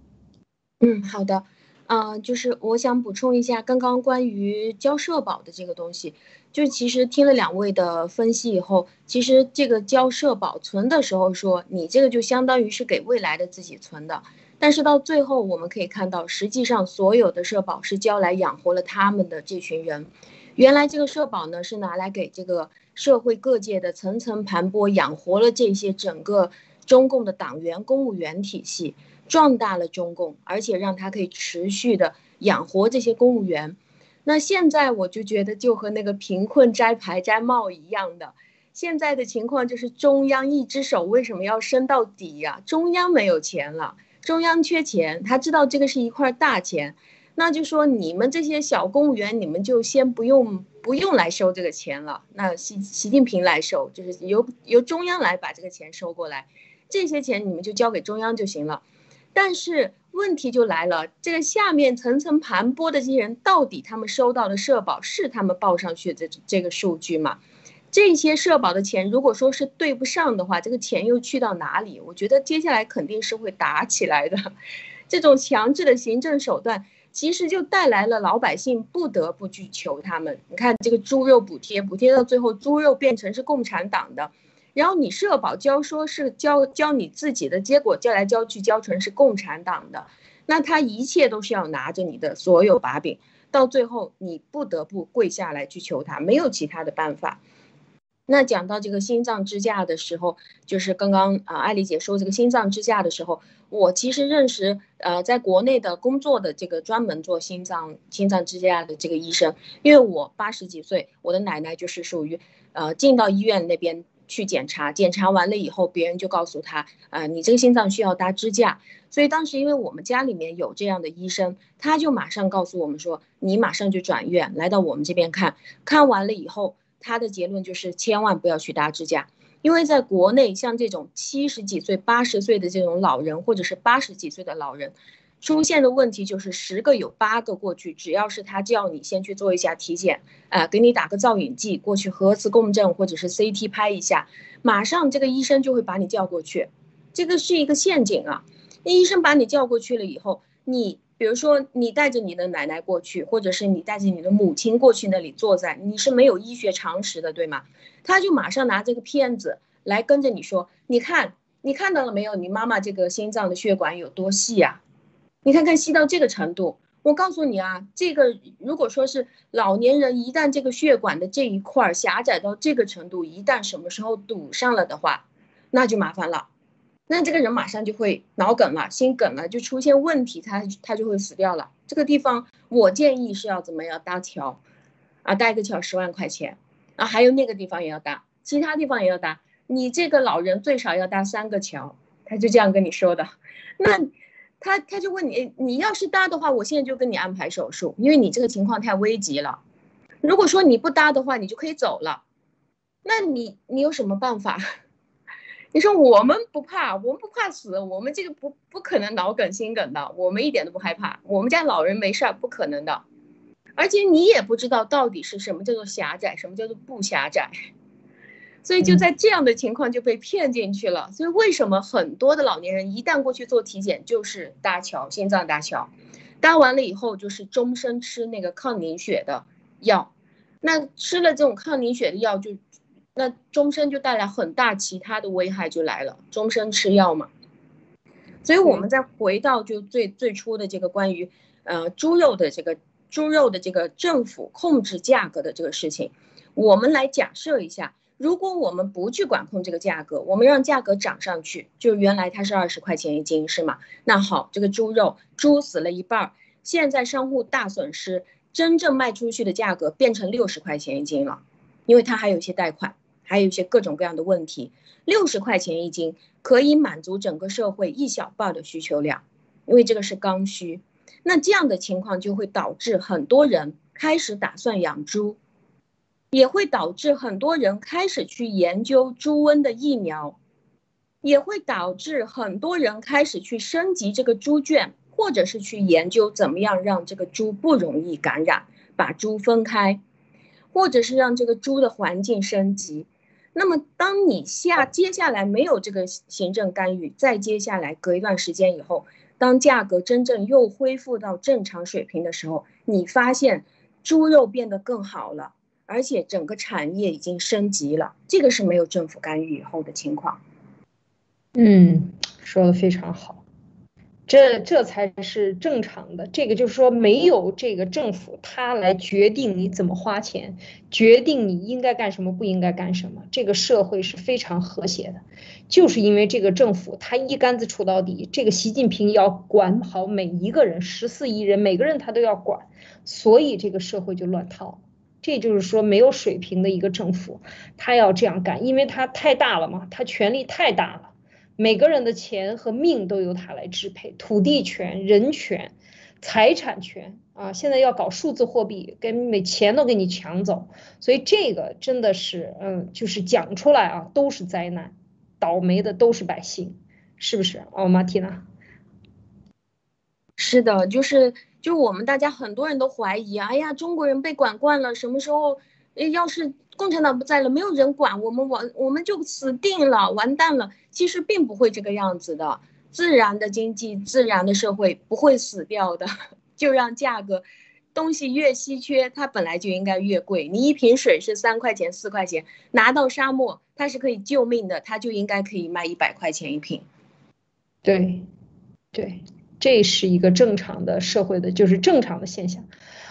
嗯，好的，啊，就是我想补充一下刚刚关于交社保的这个东西，就其实听了两位的分析以后，其实这个交社保存的时候说，你这个就相当于是给未来的自己存的，但是到最后我们可以看到，实际上所有的社保是交来养活了他们的这群人。原来这个社保呢是拿来给这个社会各界的层层盘剥，养活了这些整个中共的党员、公务员体系，壮大了中共，而且让他可以持续的养活这些公务员。那现在我就觉得就和那个贫困摘牌摘帽一样的，现在的情况就是中央一只手为什么要伸到底呀？中央没有钱了，中央缺钱，他知道这个是一块大钱。那就说你们这些小公务员，你们就先不用不用来收这个钱了。那习习近平来收，就是由由中央来把这个钱收过来，这些钱你们就交给中央就行了。但是问题就来了，这个下面层层盘剥的这些人，到底他们收到的社保是他们报上去的这个数据吗？这些社保的钱，如果说是对不上的话，这个钱又去到哪里？我觉得接下来肯定是会打起来的。这种强制的行政手段，其实就带来了老百姓不得不去求他们。你看这个猪肉补贴，补贴到最后，猪肉变成是共产党的，然后你社保交说是交交你自己的，结果交来交去交成是共产党的，那他一切都是要拿着你的所有把柄。到最后，你不得不跪下来去求他，没有其他的办法。那讲到这个心脏支架的时候，就是刚刚啊，艾丽姐说这个心脏支架的时候，我其实认识呃，在国内的工作的这个专门做心脏心脏支架的这个医生，因为我八十几岁，我的奶奶就是属于呃进到医院那边。去检查，检查完了以后，别人就告诉他，啊，你这个心脏需要搭支架。所以当时因为我们家里面有这样的医生，他就马上告诉我们说，你马上就转院来到我们这边看。看完了以后，他的结论就是千万不要去搭支架，因为在国内像这种七十几岁、八十岁的这种老人，或者是八十几岁的老人。出现的问题就是十个有八个过去，只要是他叫你先去做一下体检，啊，给你打个造影剂，过去核磁共振或者是 CT 拍一下，马上这个医生就会把你叫过去，这个是一个陷阱啊！那医生把你叫过去了以后，你比如说你带着你的奶奶过去，或者是你带着你的母亲过去那里坐在，你是没有医学常识的，对吗？他就马上拿这个片子来跟着你说，你看你看到了没有？你妈妈这个心脏的血管有多细呀？你看看细到这个程度，我告诉你啊，这个如果说是老年人，一旦这个血管的这一块狭窄到这个程度，一旦什么时候堵上了的话，那就麻烦了，那这个人马上就会脑梗了、心梗了，就出现问题，他他就会死掉了。这个地方我建议是要怎么样搭桥，啊，搭一个桥十万块钱，啊，还有那个地方也要搭，其他地方也要搭，你这个老人最少要搭三个桥，他就这样跟你说的，那。他他就问你，你要是搭的话，我现在就跟你安排手术，因为你这个情况太危急了。如果说你不搭的话，你就可以走了。那你你有什么办法？你说我们不怕，我们不怕死，我们这个不不可能脑梗心梗的，我们一点都不害怕。我们家老人没事儿，不可能的。而且你也不知道到底是什么叫做狭窄，什么叫做不狭窄。所以就在这样的情况就被骗进去了。所以为什么很多的老年人一旦过去做体检，就是搭桥，心脏搭桥，搭完了以后就是终身吃那个抗凝血的药。那吃了这种抗凝血的药，就那终身就带来很大其他的危害就来了，终身吃药嘛。所以我们再回到就最最初的这个关于呃猪肉的这个猪肉的这个政府控制价格的这个事情，我们来假设一下。如果我们不去管控这个价格，我们让价格涨上去，就原来它是二十块钱一斤，是吗？那好，这个猪肉猪死了一半，现在商户大损失，真正卖出去的价格变成六十块钱一斤了，因为它还有一些贷款，还有一些各种各样的问题。六十块钱一斤可以满足整个社会一小半的需求量，因为这个是刚需。那这样的情况就会导致很多人开始打算养猪。也会导致很多人开始去研究猪瘟的疫苗，也会导致很多人开始去升级这个猪圈，或者是去研究怎么样让这个猪不容易感染，把猪分开，或者是让这个猪的环境升级。那么，当你下接下来没有这个行政干预，再接下来隔一段时间以后，当价格真正又恢复到正常水平的时候，你发现猪肉变得更好了。而且整个产业已经升级了，这个是没有政府干预以后的情况。嗯，说的非常好，这这才是正常的。这个就是说，没有这个政府，他来决定你怎么花钱，决定你应该干什么，不应该干什么，这个社会是非常和谐的。就是因为这个政府他一竿子杵到底，这个习近平要管好每一个人，十四亿人，每个人他都要管，所以这个社会就乱套。这就是说，没有水平的一个政府，他要这样干，因为他太大了嘛，他权力太大了，每个人的钱和命都由他来支配，土地权、人权、财产权啊，现在要搞数字货币，跟每钱都给你抢走，所以这个真的是，嗯，就是讲出来啊，都是灾难，倒霉的都是百姓，是不是？哦，马蒂娜，是的，就是。就我们大家很多人都怀疑，哎呀，中国人被管惯了，什么时候，要是共产党不在了，没有人管我们，完我们就死定了，完蛋了。其实并不会这个样子的。自然的经济、自然的社会不会死掉的，就让价格。东西越稀缺，它本来就应该越贵。你一瓶水是三块钱、四块钱，拿到沙漠，它是可以救命的，它就应该可以卖一百块钱一瓶。对，对，这是一个正常的社会的，就是正常的现象。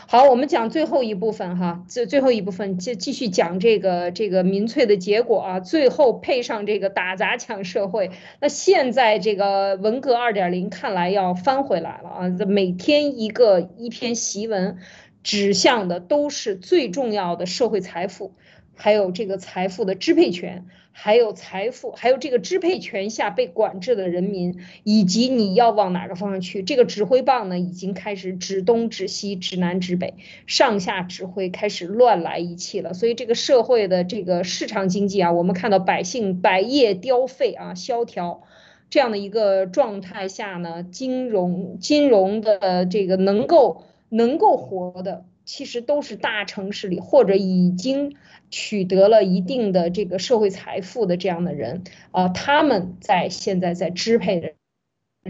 好，我们讲最后一部分哈，最最后一部分就继续讲这个这个民粹的结果啊，最后配上这个打砸抢社会。那现在这个文革二点零看来要翻回来了啊，这每天一个一篇檄文，指向的都是最重要的社会财富。还有这个财富的支配权，还有财富，还有这个支配权下被管制的人民，以及你要往哪个方向去？这个指挥棒呢，已经开始指东指西指南指北，上下指挥开始乱来一气了。所以这个社会的这个市场经济啊，我们看到百姓百业凋废啊，萧条这样的一个状态下呢，金融金融的这个能够能够活的。其实都是大城市里或者已经取得了一定的这个社会财富的这样的人啊，他们在现在在支配着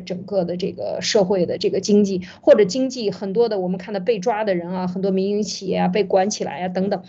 整个的这个社会的这个经济或者经济很多的我们看到被抓的人啊，很多民营企业啊被管起来啊等等，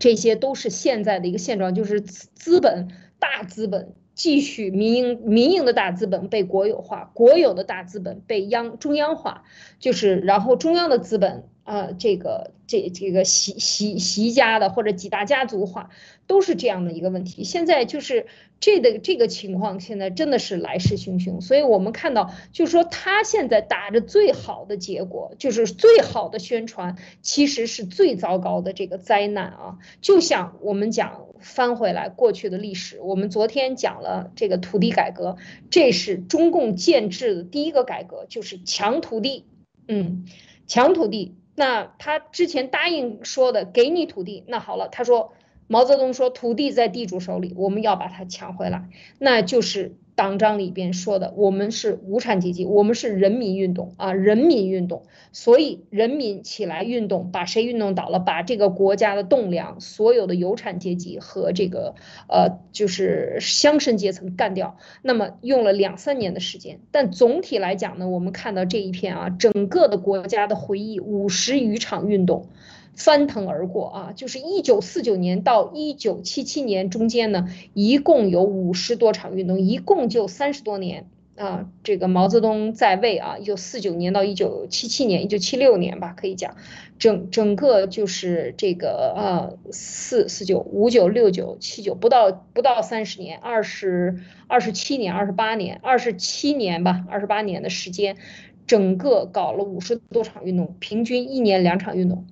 这些都是现在的一个现状，就是资本大资本继续民营民营的大资本被国有化，国有的大资本被央中央化，就是然后中央的资本。啊，这个这这个习习习家的或者几大家族化，都是这样的一个问题。现在就是这个这个情况，现在真的是来势汹汹。所以我们看到，就是说他现在打着最好的结果，就是最好的宣传，其实是最糟糕的这个灾难啊。就像我们讲翻回来过去的历史，我们昨天讲了这个土地改革，这是中共建制的第一个改革，就是抢土地，嗯，抢土地。那他之前答应说的给你土地，那好了，他说毛泽东说土地在地主手里，我们要把它抢回来，那就是。党章里边说的，我们是无产阶级，我们是人民运动啊，人民运动，所以人民起来运动，把谁运动倒了？把这个国家的栋梁，所有的有产阶级和这个呃，就是乡绅阶层干掉。那么用了两三年的时间，但总体来讲呢，我们看到这一片啊，整个的国家的回忆，五十余场运动。翻腾而过啊，就是一九四九年到一九七七年中间呢，一共有五十多场运动，一共就三十多年啊。这个毛泽东在位啊，一九四九年到一九七七年，一九七六年吧，可以讲，整整个就是这个呃，四四九五九六九七九，不到不到三十年，二十二十七年，二十八年，二十七年吧，二十八年的时间，整个搞了五十多场运动，平均一年两场运动。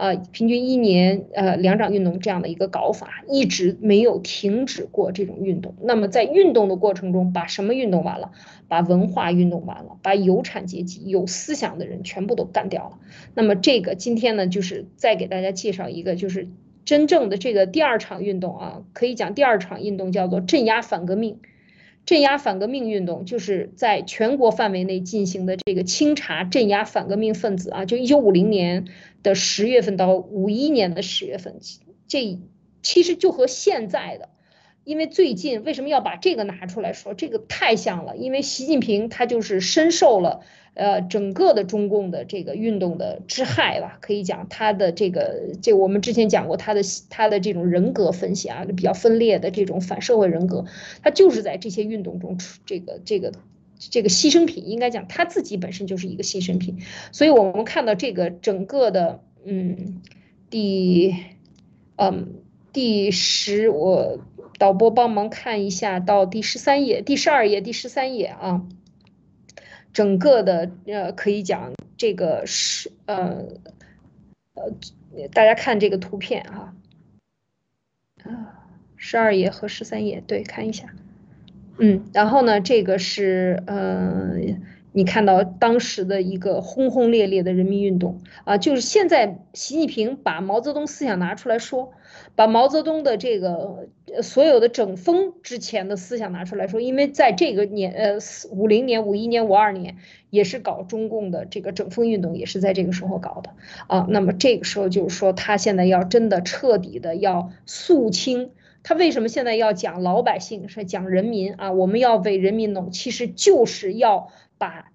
呃，平均一年呃两场运动这样的一个搞法，一直没有停止过这种运动。那么在运动的过程中，把什么运动完了？把文化运动完了，把有产阶级、有思想的人全部都干掉了。那么这个今天呢，就是再给大家介绍一个，就是真正的这个第二场运动啊，可以讲第二场运动叫做镇压反革命。镇压反革命运动就是在全国范围内进行的这个清查镇压反革命分子啊，就一九五零年的十月份到五一年的十月份，这其实就和现在的。因为最近为什么要把这个拿出来说？这个太像了。因为习近平他就是深受了呃整个的中共的这个运动的之害吧，可以讲他的这个这我们之前讲过他的他的这种人格分析啊，就比较分裂的这种反社会人格，他就是在这些运动中出这个这个这个牺牲品，应该讲他自己本身就是一个牺牲品。所以我们看到这个整个的嗯第嗯第十我。导播帮忙看一下，到第十三页、第十二页、第十三页啊，整个的呃，可以讲这个是呃呃，大家看这个图片哈，啊，十二页和十三页，对，看一下，嗯，然后呢，这个是呃，你看到当时的一个轰轰烈烈的人民运动啊，就是现在习近平把毛泽东思想拿出来说。把毛泽东的这个所有的整风之前的思想拿出来说，因为在这个年，呃，五零年、五一年、五二年也是搞中共的这个整风运动，也是在这个时候搞的啊。那么这个时候就是说，他现在要真的彻底的要肃清他为什么现在要讲老百姓，是讲人民啊？我们要为人民弄，其实就是要把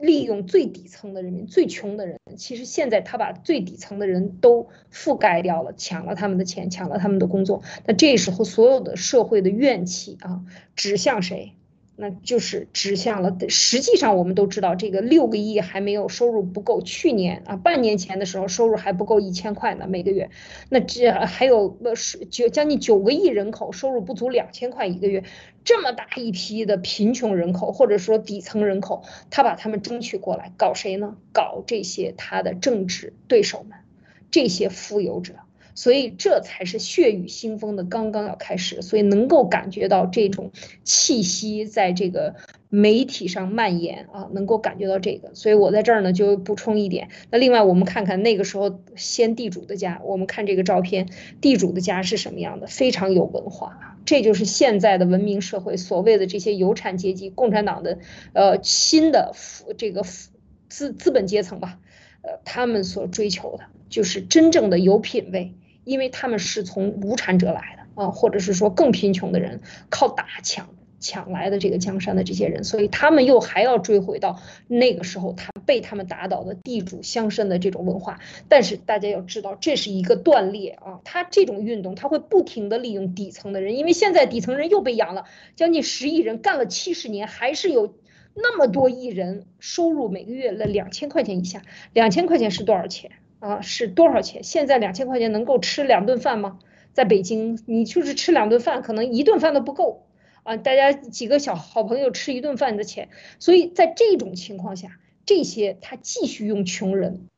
利用最底层的人民、最穷的人。其实现在他把最底层的人都覆盖掉了，抢了他们的钱，抢了他们的工作。那这时候所有的社会的怨气啊，指向谁？那就是指向了，实际上我们都知道，这个六个亿还没有收入不够。去年啊，半年前的时候，收入还不够一千块呢，每个月。那这还有呃是九将近九个亿人口，收入不足两千块一个月，这么大一批的贫穷人口或者说底层人口，他把他们争取过来，搞谁呢？搞这些他的政治对手们，这些富有者。所以这才是血雨腥风的刚刚要开始，所以能够感觉到这种气息在这个媒体上蔓延啊，能够感觉到这个。所以我在这儿呢就补充一点。那另外我们看看那个时候先地主的家，我们看这个照片，地主的家是什么样的？非常有文化，这就是现在的文明社会所谓的这些有产阶级、共产党的呃新的这个资资本阶层吧，呃他们所追求的就是真正的有品位。因为他们是从无产者来的啊，或者是说更贫穷的人靠打抢抢来的这个江山的这些人，所以他们又还要追回到那个时候他被他们打倒的地主乡绅的这种文化。但是大家要知道，这是一个断裂啊，他这种运动他会不停的利用底层的人，因为现在底层人又被养了将近十亿人，干了七十年，还是有那么多亿人收入每个月了两千块钱以下，两千块钱是多少钱？啊，是多少钱？现在两千块钱能够吃两顿饭吗？在北京，你就是吃两顿饭，可能一顿饭都不够啊！大家几个小好朋友吃一顿饭的钱，所以在这种情况下，这些他继续用穷人。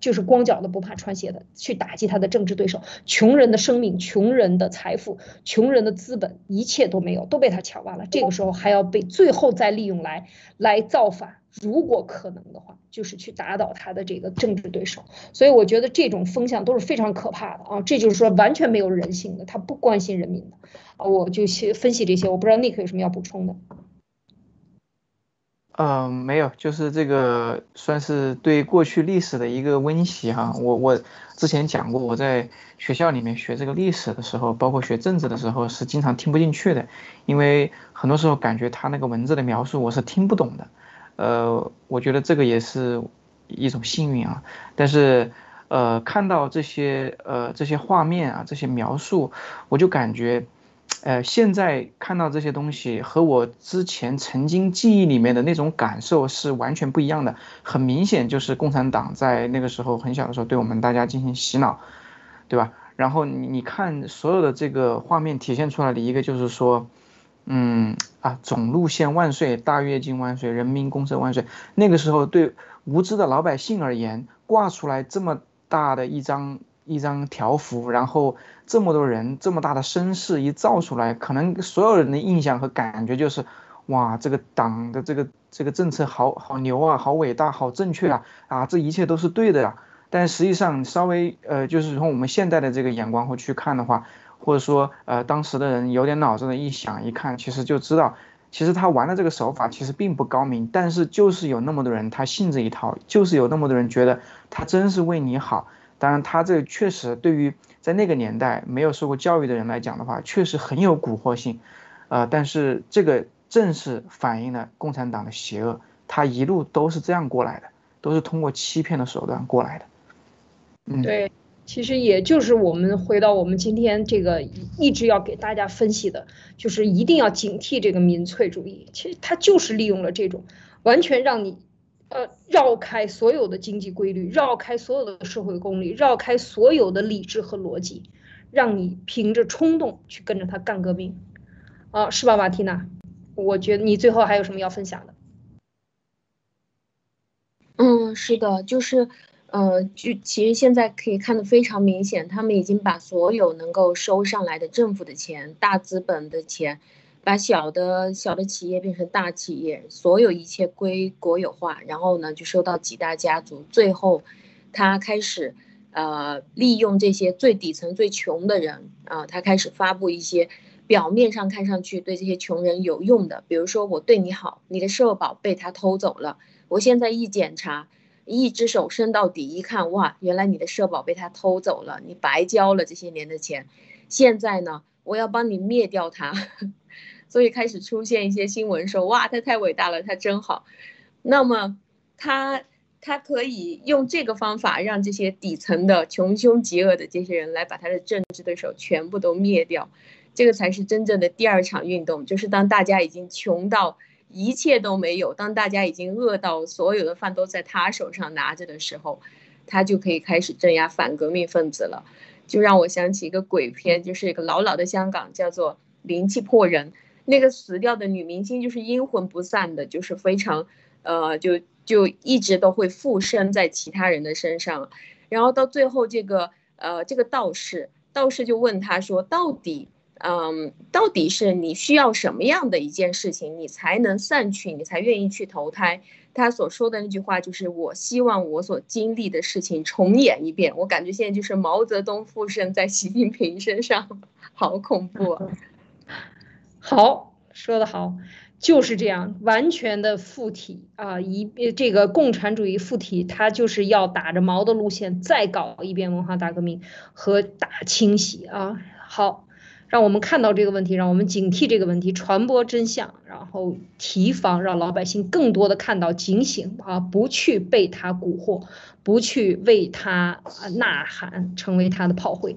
就是光脚的不怕穿鞋的，去打击他的政治对手。穷人的生命、穷人的财富、穷人的资本，一切都没有，都被他抢完了。这个时候还要被最后再利用来来造反。如果可能的话，就是去打倒他的这个政治对手。所以我觉得这种风向都是非常可怕的啊！这就是说完全没有人性的，他不关心人民的啊！我就去分析这些，我不知道 Nick 有什么要补充的。嗯，没有，就是这个算是对过去历史的一个温习哈。我我之前讲过，我在学校里面学这个历史的时候，包括学政治的时候，是经常听不进去的，因为很多时候感觉他那个文字的描述我是听不懂的。呃，我觉得这个也是一种幸运啊。但是，呃，看到这些呃这些画面啊，这些描述，我就感觉。呃，现在看到这些东西和我之前曾经记忆里面的那种感受是完全不一样的。很明显，就是共产党在那个时候很小的时候对我们大家进行洗脑，对吧？然后你你看所有的这个画面体现出来的一个就是说，嗯啊，总路线万岁，大跃进万岁，人民公社万岁。那个时候对无知的老百姓而言，挂出来这么大的一张。一张条幅，然后这么多人，这么大的声势一造出来，可能所有人的印象和感觉就是，哇，这个党的这个这个政策好好牛啊，好伟大，好正确啊，啊，这一切都是对的呀。但实际上，稍微呃，就是从我们现在的这个眼光或去看的话，或者说呃，当时的人有点脑子的一想一看，其实就知道，其实他玩的这个手法其实并不高明，但是就是有那么多人他信这一套，就是有那么多人觉得他真是为你好。当然，他这确实对于在那个年代没有受过教育的人来讲的话，确实很有蛊惑性，呃，但是这个正是反映了共产党的邪恶，他一路都是这样过来的，都是通过欺骗的手段过来的。嗯，对，其实也就是我们回到我们今天这个一直要给大家分析的，就是一定要警惕这个民粹主义，其实他就是利用了这种完全让你。呃，绕开所有的经济规律，绕开所有的社会公理，绕开所有的理智和逻辑，让你凭着冲动去跟着他干革命，啊，是吧，马蒂娜？我觉得你最后还有什么要分享的？嗯，是的，就是，呃，就其实现在可以看得非常明显，他们已经把所有能够收上来的政府的钱、大资本的钱。把小的小的企业变成大企业，所有一切归国有化，然后呢就收到几大家族，最后，他开始，呃，利用这些最底层最穷的人啊，他开始发布一些表面上看上去对这些穷人有用的，比如说我对你好，你的社保被他偷走了，我现在一检查，一只手伸到底一看，哇，原来你的社保被他偷走了，你白交了这些年的钱。现在呢，我要帮你灭掉他。所以开始出现一些新闻说，哇，他太伟大了，他真好。那么他他可以用这个方法让这些底层的穷凶极恶的这些人来把他的政治对手全部都灭掉。这个才是真正的第二场运动，就是当大家已经穷到一切都没有，当大家已经饿到所有的饭都在他手上拿着的时候，他就可以开始镇压反革命分子了。就让我想起一个鬼片，就是一个老老的香港，叫做《灵气破人》。那个死掉的女明星就是阴魂不散的，就是非常，呃，就就一直都会附身在其他人的身上，然后到最后这个呃这个道士，道士就问他说，到底，嗯，到底是你需要什么样的一件事情，你才能散去，你才愿意去投胎？他所说的那句话就是，我希望我所经历的事情重演一遍。我感觉现在就是毛泽东附身在习近平身上，好恐怖！好，说的好，就是这样，完全的附体啊！一这个共产主义附体，他就是要打着毛的路线，再搞一遍文化大革命和大清洗啊！好，让我们看到这个问题，让我们警惕这个问题，传播真相，然后提防，让老百姓更多的看到警醒啊，不去被他蛊惑，不去为他呐喊，成为他的炮灰。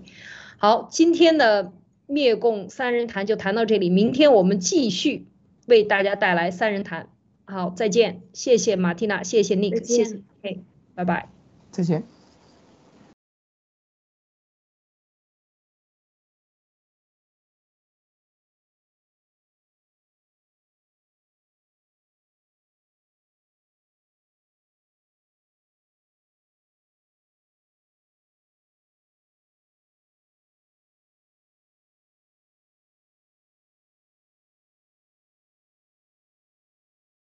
好，今天的。灭共三人谈就谈到这里，明天我们继续为大家带来三人谈。好，再见，谢谢马蒂娜，谢谢 Nick，谢谢，哎，拜拜，再见。